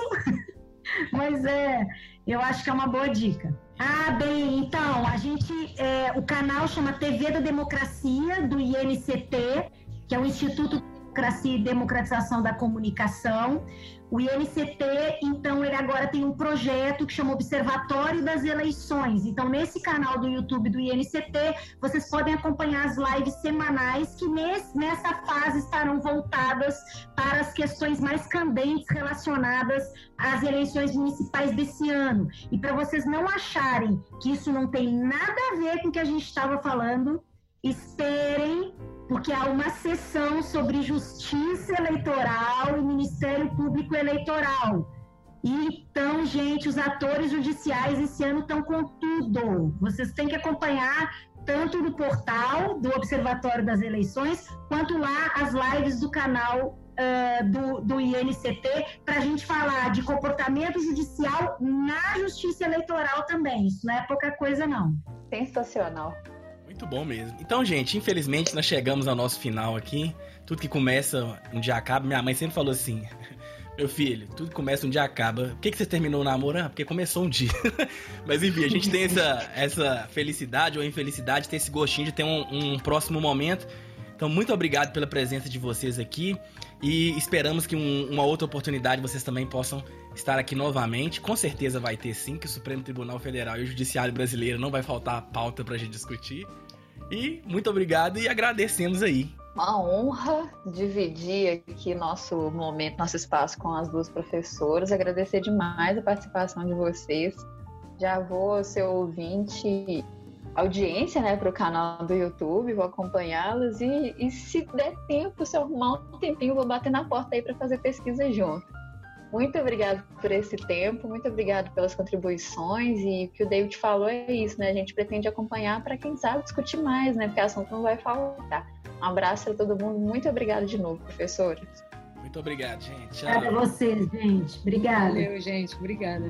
mas é, eu acho que é uma boa dica. Ah, bem, então, a gente, é, o canal chama TV da Democracia, do INCT, que é o Instituto Democracia e Democratização da Comunicação. O INCT, então, ele agora tem um projeto que chama Observatório das Eleições. Então, nesse canal do YouTube do INCT, vocês podem acompanhar as lives semanais que nesse, nessa fase estarão voltadas para as questões mais candentes relacionadas às eleições municipais desse ano. E para vocês não acharem que isso não tem nada a ver com o que a gente estava falando, esperem porque há uma sessão sobre justiça eleitoral e Ministério Público Eleitoral. E, então, gente, os atores judiciais esse ano estão com tudo. Vocês têm que acompanhar tanto no portal do Observatório das Eleições, quanto lá as lives do canal uh, do, do INCT, para a gente falar de comportamento judicial na justiça eleitoral também. Isso não é pouca coisa, não. Sensacional. Muito bom mesmo. Então, gente, infelizmente nós chegamos ao nosso final aqui. Tudo que começa, um dia acaba. Minha mãe sempre falou assim: Meu filho, tudo que começa, um dia acaba. Por que, que você terminou o namoro? Ah, porque começou um dia. Mas enfim, a gente tem essa, essa felicidade ou infelicidade, de ter esse gostinho de ter um, um próximo momento. Então, muito obrigado pela presença de vocês aqui e esperamos que um, uma outra oportunidade vocês também possam estar aqui novamente. Com certeza vai ter sim, que o Supremo Tribunal Federal e o Judiciário Brasileiro não vai faltar pauta para a gente discutir. E muito obrigado e agradecemos aí. Uma honra dividir aqui nosso momento, nosso espaço com as duas professoras. Agradecer demais a participação de vocês. Já vou ser ouvinte, audiência, né, para o canal do YouTube, vou acompanhá-los e, e, se der tempo, se eu arrumar um tempinho, vou bater na porta aí para fazer pesquisa junto. Muito obrigado por esse tempo, muito obrigado pelas contribuições e o que o David falou é isso, né? A gente pretende acompanhar para quem sabe discutir mais, né? Porque o assunto não vai faltar. Um abraço para todo mundo, muito obrigado de novo, professora. Muito obrigado, gente. Tchau. Obrigada a vocês, gente. Obrigada. Valeu, gente. Obrigada.